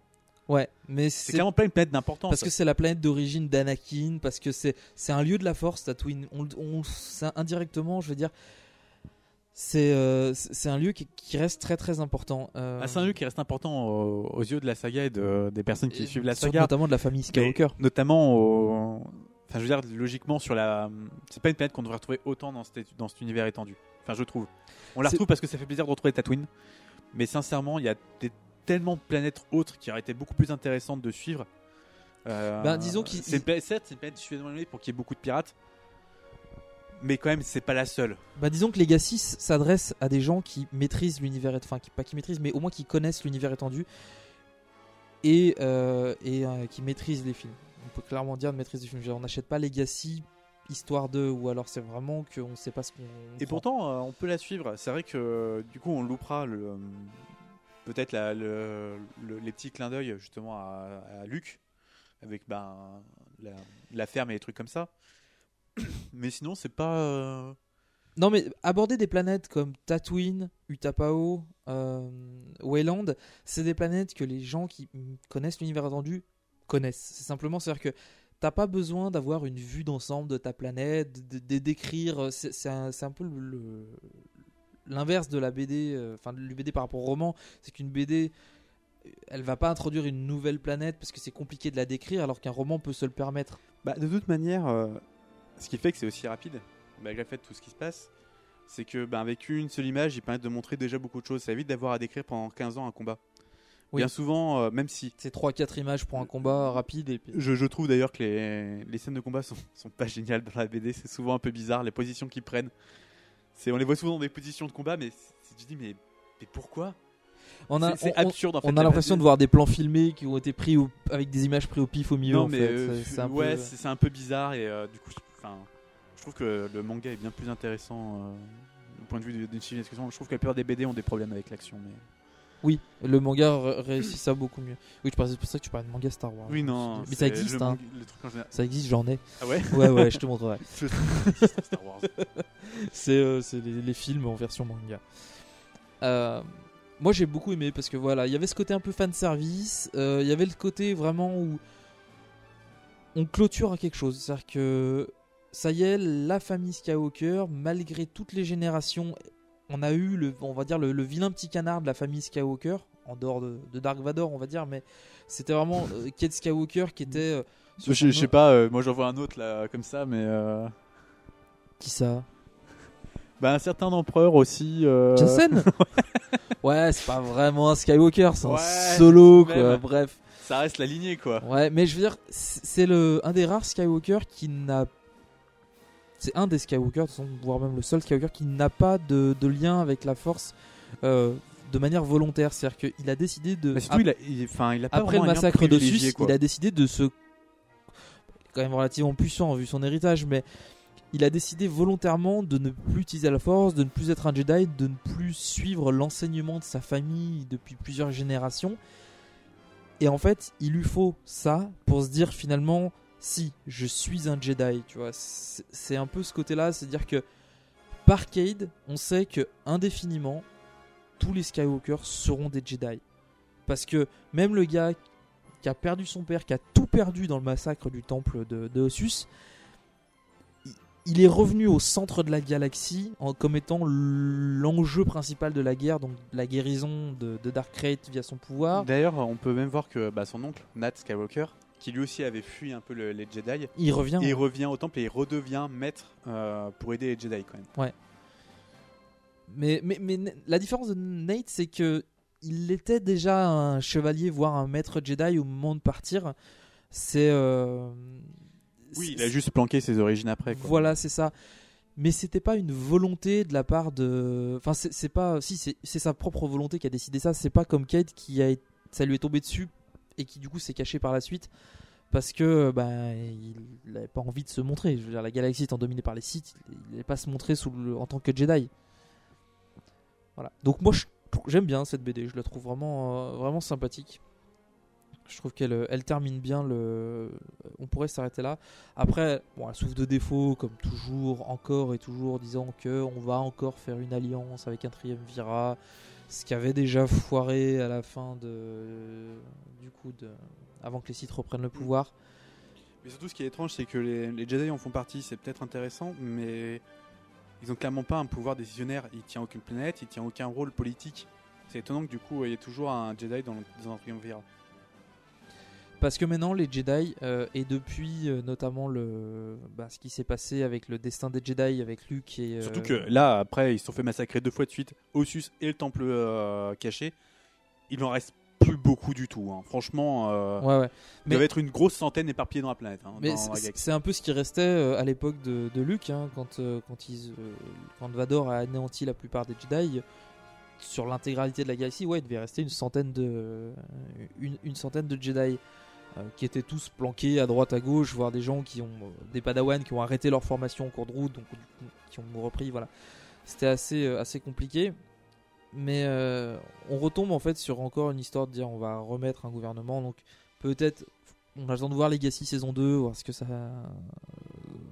Ouais, mais C'est clairement pas une planète d'importance. Parce que c'est la planète d'origine d'Anakin, parce que c'est c'est un lieu de la Force, Tatooine. On, indirectement, je veux dire, c'est euh, un lieu qui, qui reste très très important. Euh, Ah, c'est un lieu qui reste important aux, aux yeux de la saga et de, des personnes qui Et suivent la saga. notamment de la famille Skywalker. Notamment, au- enfin, je veux dire, logiquement, sur la. C'est pas une planète qu'on devrait retrouver autant dans cet, dans cet univers étendu. Enfin, je trouve. On la retrouve parce que ça fait plaisir de retrouver Tatooine. Mais sincèrement, il y a des, tellement de planètes autres qui auraient été beaucoup plus intéressantes de suivre. Euh, Ben, disons qu'ils- c'est une planète- certes, c'est une planète suffisamment pour qu'il y ait beaucoup de pirates. Mais quand même, c'est pas la seule. Bah disons que Legacy s'adresse à des gens qui maîtrisent l'univers, étendu, enfin qui, pas qui maîtrisent, mais au moins qui connaissent l'univers étendu et, euh, et euh, qui maîtrisent les films. On peut clairement dire de maîtrise veux dire, On n'achète pas Legacy histoire de, ou alors c'est vraiment qu'on ne sait pas ce qu'on. Et prend. pourtant, euh, on peut la suivre. C'est vrai que euh, du coup, on loupera le, euh, peut-être la- le- le- les petits clins d'œil justement à, à Luc avec ben, la, la ferme et les trucs comme ça. Mais sinon, c'est pas. Non, mais aborder des planètes comme Tatooine, Utapao, euh, Wayland, c'est des planètes que les gens qui connaissent l'univers étendu connaissent. C'est simplement, c'est-à-dire que t'as pas besoin d'avoir une vue d'ensemble de ta planète, de, d'écrire. C'est, c'est un, peu l'inverse de la BD, euh, enfin par rapport au roman. C'est qu'une BD, elle va pas introduire une nouvelle planète parce que c'est compliqué de la décrire, alors qu'un roman peut se le permettre. Bah, de toute manière, euh, ce qui fait que c'est aussi rapide, malgré tout ce qui se passe, c'est que ben, avec une seule image, il permet de montrer déjà beaucoup de choses. Ça évite d'avoir à décrire pendant 15 ans un combat. Oui. Bien souvent, euh, même si. C'est 3-4 images pour un combat rapide et puis. Je, je trouve d'ailleurs que les, les scènes de combat sont, sont pas géniales dans la BD. C'est souvent un peu bizarre, les positions qu'ils prennent. On les voit souvent dans des positions de combat, mais tu te dis, mais, mais pourquoi? On a, C'est- absurde en fait. On a l'impression de voir des plans filmés qui ont été pris au- avec des images prises au pif au milieu. Non, en mais fait. euh, C'est- ouais, peu- c'est un peu bizarre et euh, du coup, je- trouve que le manga est bien plus intéressant du point de vue d'une civilisation. Je trouve que la plupart des BD ont des problèmes avec l'action, mais Oui, le manga ré- réussit ça beaucoup mieux. Oui, c'est pour ça que tu parlais de manga Star Wars. Oui, non, Mais ça existe, le hein. manga- le truc en général. Ça existe, j'en ai. Ah ouais Ouais, ouais, je te montrerai. Star Wars. c'est euh, les, les films en version manga. Euh, moi, j'ai beaucoup aimé parce que voilà, il y avait ce côté un peu fan service. Il y avait le côté vraiment où on clôture à quelque chose. C'est-à-dire que ça y est, la famille Skywalker, malgré toutes les générations, on a eu le, on va dire le, le vilain petit canard de la famille Skywalker en dehors de, de Dark Vador, on va dire, mais c'était vraiment euh, Kate Skywalker qui était. euh, Je, sais pas, euh, moi j'en vois un autre là comme ça, mais. euh, Qui ça? Bah, un certain empereur aussi. Euh... Jensen Ouais, c'est pas vraiment un Skywalker, c'est Ouais, un solo, même. quoi. Bref. Ça reste la lignée quoi. Ouais, mais je veux dire, c'est c'est le un des rares Skywalker qui n'a. C'est un des Skywalker, voire même le seul Skywalker qui n'a pas de, de lien avec la Force euh, de manière volontaire. C'est-à-dire qu'il a décidé de. Surtout, il a- il- enfin, il a pas après le massacre de Sus, quoi. il a décidé de se. Quand même relativement puissant vu son héritage, mais il a décidé volontairement de ne plus utiliser la Force, de ne plus être un Jedi, de ne plus suivre l'enseignement de sa famille depuis plusieurs générations. Et en fait, il lui faut ça pour se dire finalement, si, je suis un Jedi, tu vois. C'est un peu ce côté-là, c'est-à-dire que par Cade, on sait que indéfiniment, tous les Skywalker seront des Jedi. Parce que même le gars qui a perdu son père, qui a tout perdu dans le massacre du temple de, de Ossus, il- est revenu au centre de la galaxie en, comme étant l'enjeu principal de la guerre, donc la guérison de, Dark Crate via son pouvoir. D'ailleurs, on peut même voir que bah, son oncle, Nat Skywalker, qui lui aussi avait fui un peu le- les Jedi, Il revient, Il revient au temple et il redevient maître euh, pour aider les Jedi quand même. Ouais. Mais, mais, mais la différence de Nate, c'est que il était déjà un chevalier, voire un maître Jedi au moment de partir. C'est. euh, Oui, il a juste planqué ses origines après. Quoi. Voilà, c'est ça. Mais c'était pas une volonté de la part de. Enfin, c'est pas. Si, c'est c'est sa propre volonté qui a décidé ça. C'est pas comme Kate qui a. Ça lui est tombé dessus et qui du coup s'est caché par la suite parce que bah, il n'avait pas envie de se montrer. La galaxie étant dominée par les Sith, il n'allait pas se montrer en tant que Jedi. Voilà. Donc moi, j'aime bien cette BD. Je la trouve vraiment, euh, vraiment sympathique. Je trouve qu'elle euh, termine bien le. On pourrait s'arrêter là. Après, bon, elle souffre de défauts, comme toujours, encore et toujours, disant que on va encore faire une alliance avec un triumvirat, ce qui avait déjà foiré à la fin de. Du coup, de, avant que les Sith reprennent le pouvoir. Mais surtout, ce qui est étrange, c'est que les, les Jedi en font partie, c'est peut-être intéressant, mais ils ont clairement pas un pouvoir décisionnaire. Il tient aucune planète, il tient aucun rôle politique. C'est étonnant que du coup, il y ait toujours un Jedi dans, dans un triumvirat. Parce que maintenant, les Jedi, euh, et depuis euh, notamment le, bah, ce qui s'est passé avec le destin des Jedi, avec Luke et. euh, Surtout que là, après, ils se sont fait massacrer deux fois de suite, Ossus et le temple euh, caché. Il en reste plus beaucoup du tout. hein. Franchement, euh, Ouais, ouais. il Mais- devait être une grosse centaine éparpillée dans la planète. hein, Mais dans c'est- la c'est galaxie. c'est un peu ce qui restait euh, à l'époque de, de Luke, hein, quand, euh, quand, ils, euh, quand Vador a anéanti la plupart des Jedi. Sur l'intégralité de la galaxie, ouais, il devait rester une centaine de, euh, une, une centaine de Jedi qui étaient tous planqués à droite, à gauche, voire des gens qui ont euh, des Padawan qui ont arrêté leur formation en cours de route, donc qui ont repris. Voilà, c'était assez, euh, assez compliqué. Mais euh, on retombe en fait sur encore une histoire de dire on va remettre un gouvernement. Donc peut-être on a besoin de voir Legacy saison 2, voir ce que ça,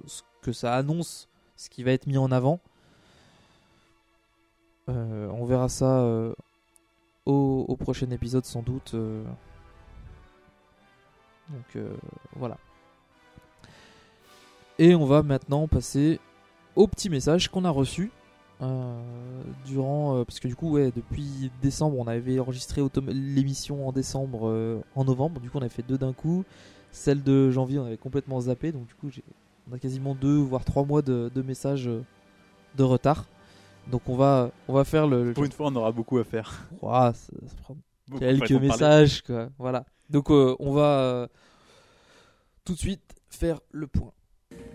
ce que ça annonce, ce qui va être mis en avant. Euh, on verra ça euh, au prochain épisode sans doute. Donc euh, voilà. Et on va maintenant passer au petit message qu'on a reçu euh, durant euh, parce que du coup ouais depuis décembre on avait enregistré l'émission en décembre en novembre. Du coup on a fait deux d'un coup. Celle de janvier on avait complètement zappé. Donc du coup on a quasiment deux voire trois mois de, de messages de retard. Donc on va on va faire le, le- Pour une fois, on aura beaucoup à faire. Ouah, ça, ça prend Beaucoup, quelques messages quoi. Voilà donc euh, on va euh, tout de suite faire le point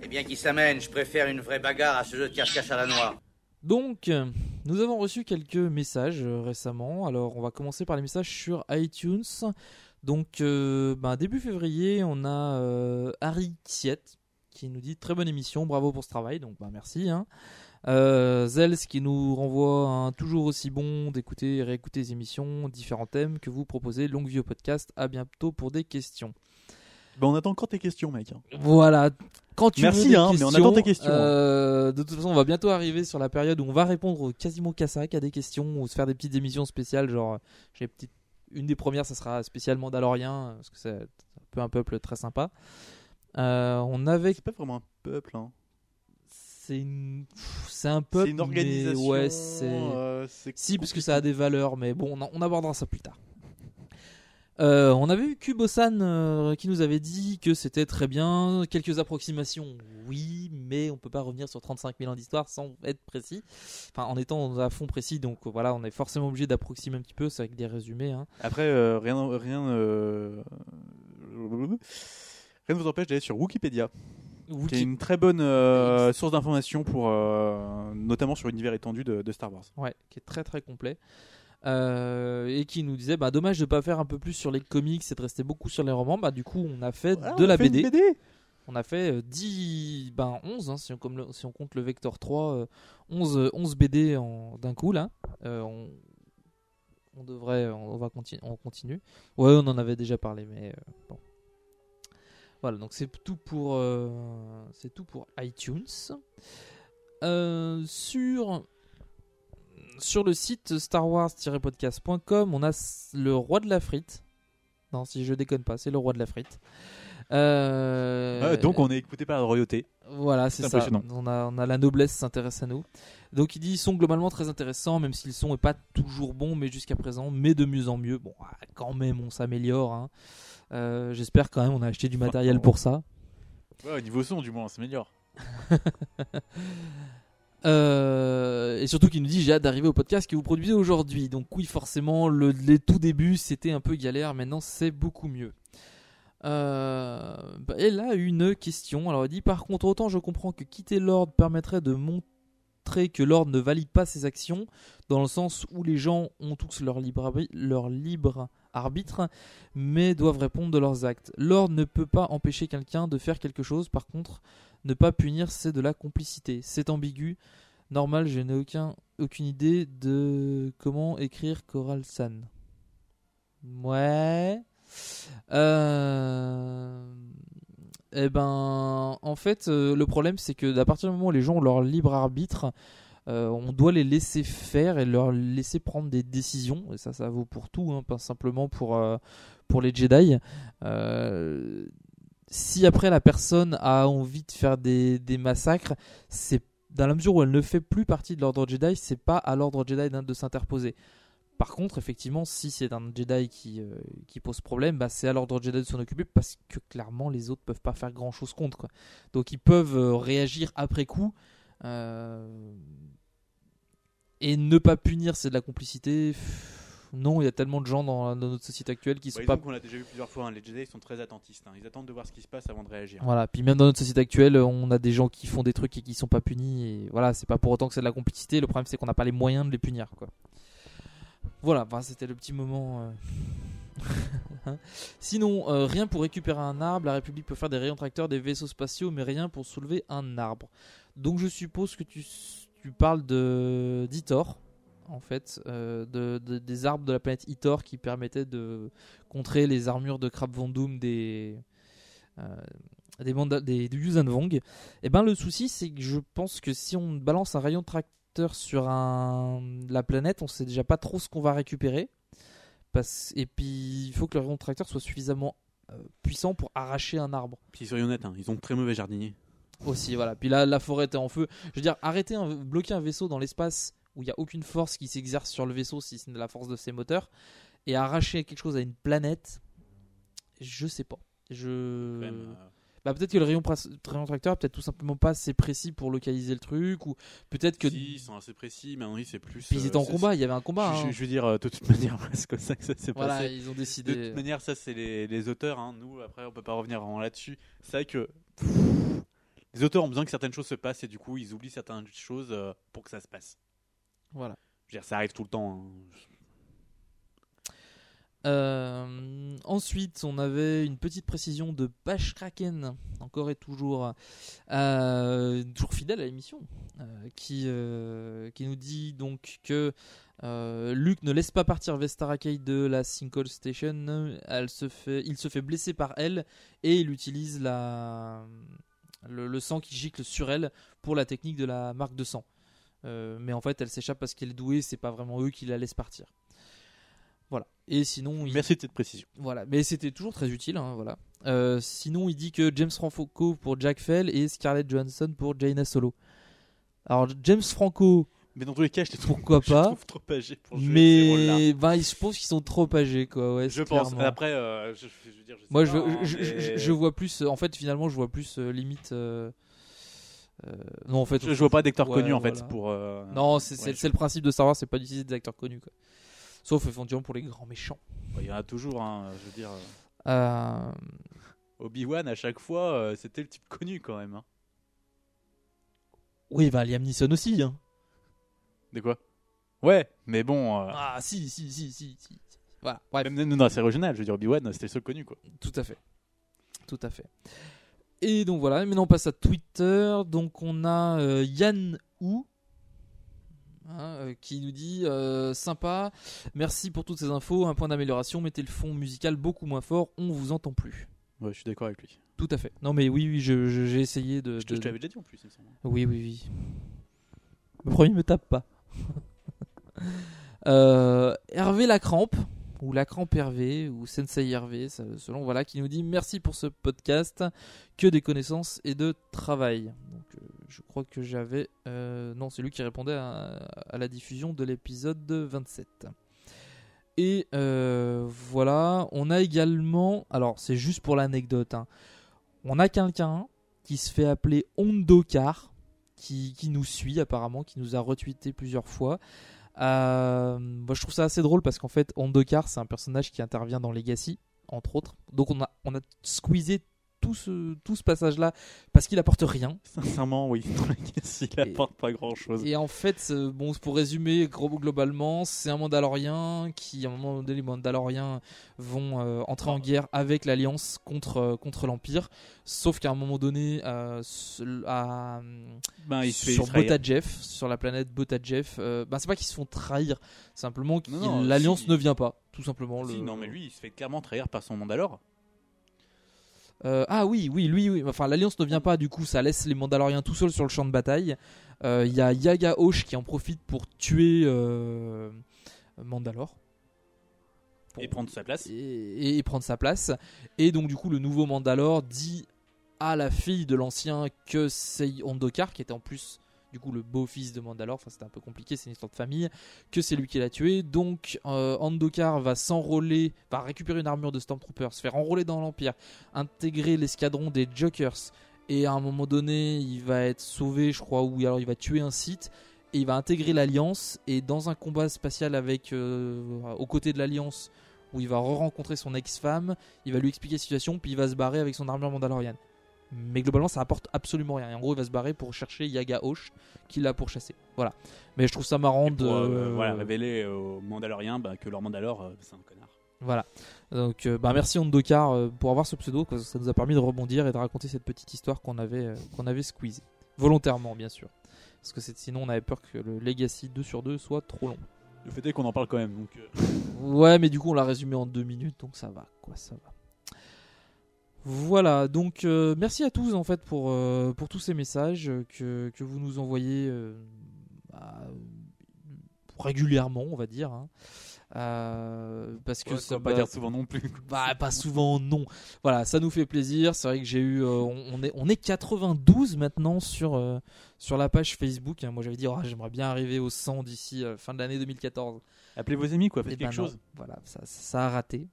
Eh bien, qui s'amène Je préfère une vraie bagarre à ce jeu de cache-cache à la noix. Donc, nous avons reçu quelques messages euh, récemment. Alors, on va commencer par les messages sur iTunes. Donc, euh, ben, début février, on a euh, Harry Siet qui nous dit très bonne émission, bravo pour ce travail. Donc, ben, merci. Hein. Euh, Zels qui nous renvoie un toujours aussi bon d'écouter et réécouter les émissions, différents thèmes que vous proposez. Longue vie au podcast. À bientôt pour des questions. Bah, on attend encore tes questions, mec. Voilà. Quand tu Merci, veux des hein, mais on attend tes questions, hein. euh, de toute façon, on va bientôt arriver sur la période où on va répondre quasiment qu'à ça, qu'à des questions, ou se faire des petites émissions spéciales. Genre, j'ai petite... une des premières, ça sera spécial Mandalorien, parce que c'est un peu un peuple très sympa. Euh, on avait. C'est pas vraiment un peuple, hein. C'est une... c'est un peuple. une mais organisation, ouais, c'est. euh, c'est si, parce que ça a des valeurs, mais bon, on abordera ça plus tard. Euh, on avait eu Kubosan euh, qui nous avait dit que c'était très bien, quelques approximations, oui, mais on peut pas revenir sur 35 000 ans d'histoire sans être précis, enfin en étant à fond précis, donc voilà, on est forcément obligé d'approximer un petit peu, c'est avec des résumés. Hein. Après, euh, rien, rien, euh, rien ne vous empêche d'aller sur Wikipédia. Wiki- Qui est une très bonne euh, source d'information pour, euh, notamment sur l'univers étendu de, de Star Wars. Ouais, qui est très très complet. Euh, et qui nous disait bah dommage de pas faire un peu plus sur les comics et de rester beaucoup sur les romans bah du coup on a fait de la fait une BD. On a fait euh, 10 ben 11 hein, si, on, comme le- si on compte le Vector 3 euh, 11 euh, 11 BD d'un coup là on, on devrait on va continuer on continue ouais on en avait déjà parlé mais bon voilà donc c'est tout pour euh, c'est tout pour iTunes Euh, sur sur le site starwars-podcast.com, on a le roi de la frite. Non, si je déconne pas, c'est le roi de la frite. Euh, donc on est écouté par la royauté. Voilà, c'est ça. On a, on a la noblesse s'intéresse à nous. Donc il dit ils sont globalement très intéressants, même si le son est pas toujours bon, mais jusqu'à présent, mais de mieux en mieux. Bon, ah, quand même, on s'améliore. hein. Euh, J'espère quand même on a acheté du matériel pour ça. Ouais, au niveau son, du moins, on s'améliore. Euh, et surtout qu'il nous dit j'ai hâte d'arriver au podcast que vous produisez aujourd'hui. Donc oui, forcément, le, les tout débuts c'était un peu galère. Maintenant, c'est beaucoup mieux. Euh, bah, et là, une question. Alors, il dit par contre, autant je comprends que quitter l'ordre permettrait de montrer que l'ordre ne valide pas ses actions, dans le sens où les gens ont tous leur libre, leur libre arbitre, mais doivent répondre de leurs actes. L'ordre ne peut pas empêcher quelqu'un de faire quelque chose, par contre, ne pas punir, c'est de la complicité. C'est ambigu. Normal, je n'ai aucun, aucune idée de comment écrire Coral San. Ouais. Euh... Eh ben, en fait, euh, le problème, c'est que à partir du moment où les gens ont leur libre arbitre, euh, on doit les laisser faire et leur laisser prendre des décisions. Et ça, ça vaut pour tout, hein, pas simplement pour, euh, pour les Jedi. Euh, si après la personne a envie de faire des, des massacres, c'est dans la mesure où elle ne fait plus partie de l'ordre Jedi, c'est pas à l'ordre Jedi de s'interposer. Par contre, effectivement, si c'est un Jedi qui, qui pose problème, bah, c'est à l'ordre Jedi de s'en occuper parce que clairement les autres peuvent pas faire grand chose contre. Quoi. Donc ils peuvent réagir après coup. Euh, et ne pas punir, c'est de la complicité. Non, il y a tellement de gens dans, dans notre société actuelle qui Bah, sont pas qu'on l'a déjà vu plusieurs fois, hein, les Jedi sont très attentistes. hein. Ils attendent de voir ce qui se passe avant de réagir. Voilà, puis même dans notre société actuelle, on a des gens qui font des trucs et qui sont pas punis. Et voilà, c'est pas pour autant que c'est de la complicité. Le problème, c'est qu'on n'a pas les moyens de les punir, quoi. Voilà, c'était le petit moment. euh. Sinon, euh, rien pour récupérer un arbre. La République peut faire des rayons tracteurs, des vaisseaux spatiaux, mais rien pour soulever un arbre. Donc, je suppose que tu, parles de d'Itor, en fait, euh, de, de- des arbres de la planète Itor qui permettaient de contrer les armures de Crab Vendôme des euh, des, des, Yuuzhan Vong. Et ben le souci c'est que je pense que si on balance un rayon tracteur sur un, la planète, on sait déjà pas trop ce qu'on va récupérer. Parce, et puis il faut que le rayon tracteur soit suffisamment euh, puissant pour arracher un arbre. Puis soyons honnêtes, hein, ils ont de très mauvais jardiniers. Aussi, voilà. Puis là, la forêt était en feu. Je veux dire, arrêter, un, bloquer un vaisseau dans l'espace où il n'y a aucune force qui s'exerce sur le vaisseau, si ce n'est la force de ses moteurs, et arracher quelque chose à une planète, je sais pas. Je. Même, euh, Bah, peut-être que le rayon, tracteur peut-être tout simplement pas assez précis pour localiser le truc, ou peut-être que. Si, ils sont assez précis, mais Henri, c'est plus. Puis ils étaient en c'est- combat, il y avait un combat, Je, hein. je veux dire, euh, de toute manière, c'est comme ça que ça s'est Voilà, passé. ils ont décidé- De toute manière, ça, c'est les, les auteurs. hein. Nous, après, on peut pas revenir vraiment là-dessus. C'est vrai que. Les auteurs ont besoin que certaines choses se passent et du coup, ils oublient certaines choses euh, pour que ça se passe. Voilà. Je veux dire, ça arrive tout le temps. hein. Euh, ensuite, on avait une petite précision de Bash Kraken, encore et toujours, euh, toujours fidèle à l'émission, qui, qui nous dit donc que euh, Luke ne laisse pas partir Vestara Kate de la Sinkhole Station. Elle se fait, il se fait blesser par elle et il utilise la, le, le sang qui gicle sur elle pour la technique de la marque de sang. Euh, mais en fait, elle s'échappe parce qu'elle est douée, c'est pas vraiment eux qui la laissent partir. Voilà. Et sinon, il- Merci de cette précision. Voilà, mais c'était toujours très utile. hein, voilà. Euh, sinon, il dit que James Franco pour Jack Fell et Scarlett Johansson pour Jaina Solo. Alors James Franco, Mais dans tous les cas, je les trouve, Pourquoi je pas trouve trop âgés pour jouer ces rôles-là. Mais ben, je pense qu'ils sont trop âgés, quoi. Ouais, Je c'est pense. clairement. Après, euh, je, je veux dire, je sais Moi, pas, je, hein, je, je- mais- je vois plus. euh, En fait, finalement, je vois plus euh, limite. euh, euh, non, en fait, Je- je vois pas d'acteurs ouais, connus, en fait, voilà. pour, euh, Non, c'est c'est- ouais, c'est le principe de Star Wars, c'est pas d'utiliser des acteurs connus, quoi. Sauf éventuellement pour les grands méchants. Il y en a toujours, hein, je veux dire. euh, Euh, Obi-Wan, à chaque fois, euh, c'était le type connu quand même. hein. Oui, bah Liam Neeson aussi. Hein. De quoi? Ouais, mais bon. euh, Ah, si, si, si, si. si. Voilà, bref. Même dans la série originale, je veux dire, Obi-Wan, c'était le seul connu, quoi. Tout à fait. Tout à fait. Et donc voilà, maintenant on passe à Twitter. Donc on a euh, Yann Hu hein, euh, qui nous dit euh, sympa, merci pour toutes ces infos. Un point d'amélioration, mettez le fond musical beaucoup moins fort, on vous entend plus. Ouais, je suis d'accord avec lui. Tout à fait. Non mais oui, oui, je- je- j'ai essayé de. Je te, de- je te l'avais déjà dit en plus, il me semble. Oui, oui, oui. Le premier me tape pas. Euh, Hervé Lacrampe, ou Lacrampe Hervé, ou Sensei Hervé, selon, voilà, qui nous dit merci pour ce podcast, que des connaissances et de travail. Donc, euh, je crois que j'avais. euh, non, c'est lui qui répondait à, la diffusion de l'épisode 27. Et voilà, on a également. Alors, c'est juste pour l'anecdote. hein. On a quelqu'un qui se fait appeler Ondokar, qui, nous suit apparemment, qui nous a retweeté plusieurs fois. Euh, je trouve ça assez drôle parce qu'en fait, Ondokar, c'est un personnage qui intervient dans Legacy, entre autres. Donc, on a, on a squeezé tout ce, tout ce passage-là parce qu'il apporte rien. Sincèrement, oui. il apporte pas grand-chose. Et en fait, bon, pour résumer globalement, c'est un Mandalorien qui, à un moment donné, les Mandaloriens vont euh, entrer en guerre avec l'Alliance contre, euh, contre l'Empire. Sauf qu'à un moment donné, euh, à, Ben, il sur. Botadjef, sur la planète Botadjef, euh, ben, c'est pas qu'ils se font trahir, simplement que l'Alliance si. ne vient pas, tout simplement. Si, le- non, mais lui, il se fait clairement trahir par son Mandalore. Euh, ah oui, oui, lui, oui. Enfin, l'Alliance ne vient pas, du coup, ça laisse les Mandaloriens tout seuls sur le champ de bataille. Euh, Il y a Yaga Hosh qui en profite pour tuer euh, Mandalore. Et prendre sa place. Et, et prendre sa place. Et donc, du coup, le nouveau Mandalore dit à la fille de l'ancien que c'est Ondokar, qui était en plus, du coup, le beau-fils de Mandalore. Enfin, c'était un peu compliqué, c'est une histoire de famille. Que c'est lui qui l'a tué. Donc, euh, Ondokar va s'enrôler, va récupérer une armure de Stormtrooper, se faire enrôler dans l'Empire, intégrer l'escadron des Jokers. Et à un moment donné, il va être sauvé, je crois, ou alors il va tuer un site. Et il va intégrer l'Alliance. Et dans un combat spatial avec, euh, aux côtés de l'Alliance, où il va re-rencontrer son ex-femme, il va lui expliquer la situation, puis il va se barrer avec son armure mandalorienne. Mais globalement, ça apporte absolument rien. Et en gros, il va se barrer pour chercher Yaga Hosh, qu'il a pourchassé. Voilà. Mais je trouve ça marrant de. Pour euh, voilà, révéler aux Mandaloriens bah, que leur Mandalore, euh, c'est un connard. Voilà. Donc, euh, bah, merci Ondokar euh, pour avoir ce pseudo, parce que ça nous a permis de rebondir et de raconter cette petite histoire qu'on avait, euh, qu'on avait squeezée. Volontairement, bien sûr. Parce que c'est- sinon, on avait peur que le Legacy 2 sur 2 soit trop long. Le fait est qu'on en parle quand même. Donc, euh, Ouais, mais du coup, on l'a résumé en deux minutes, donc ça va, quoi, ça va. Voilà, donc euh, merci à tous en fait pour, euh, pour tous ces messages que, que vous nous envoyez euh, bah, régulièrement, on va dire. hein. Parce que Ouais, ça faut pas dire souvent non plus. Bah, pas souvent, non. Voilà, ça nous fait plaisir. C'est vrai que j'ai eu. on, est, on est 92 maintenant sur, sur la page Facebook. hein. Moi, j'avais dit, oh, j'aimerais bien arriver au 100 d'ici fin de l'année 2014. Appelez vos amis, quoi, faites Eh ben quelque non. chose. Voilà, ça, ça a raté.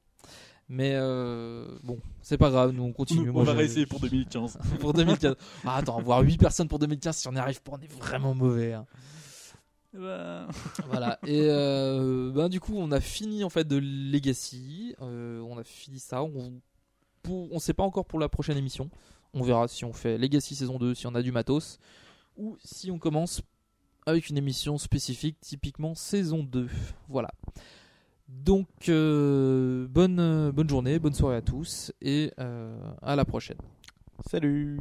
Mais euh, bon, c'est pas grave, nous on continue. On Moi, va je- réessayer pour 2015. pour 2015. Ah, attends, avoir 8 personnes pour 2015, si on n'y arrive pas, on est vraiment mauvais. hein. Bah, Voilà. Et euh, ben, du coup, on a fini en fait de Legacy. Euh, on a fini ça. On pour, on sait pas encore pour la prochaine émission. On verra si on fait Legacy saison 2, si on a du matos, ou si on commence avec une émission spécifique, typiquement saison 2. Voilà. Donc, euh, bonne, euh, bonne journée, bonne soirée à tous, et euh, à la prochaine. Salut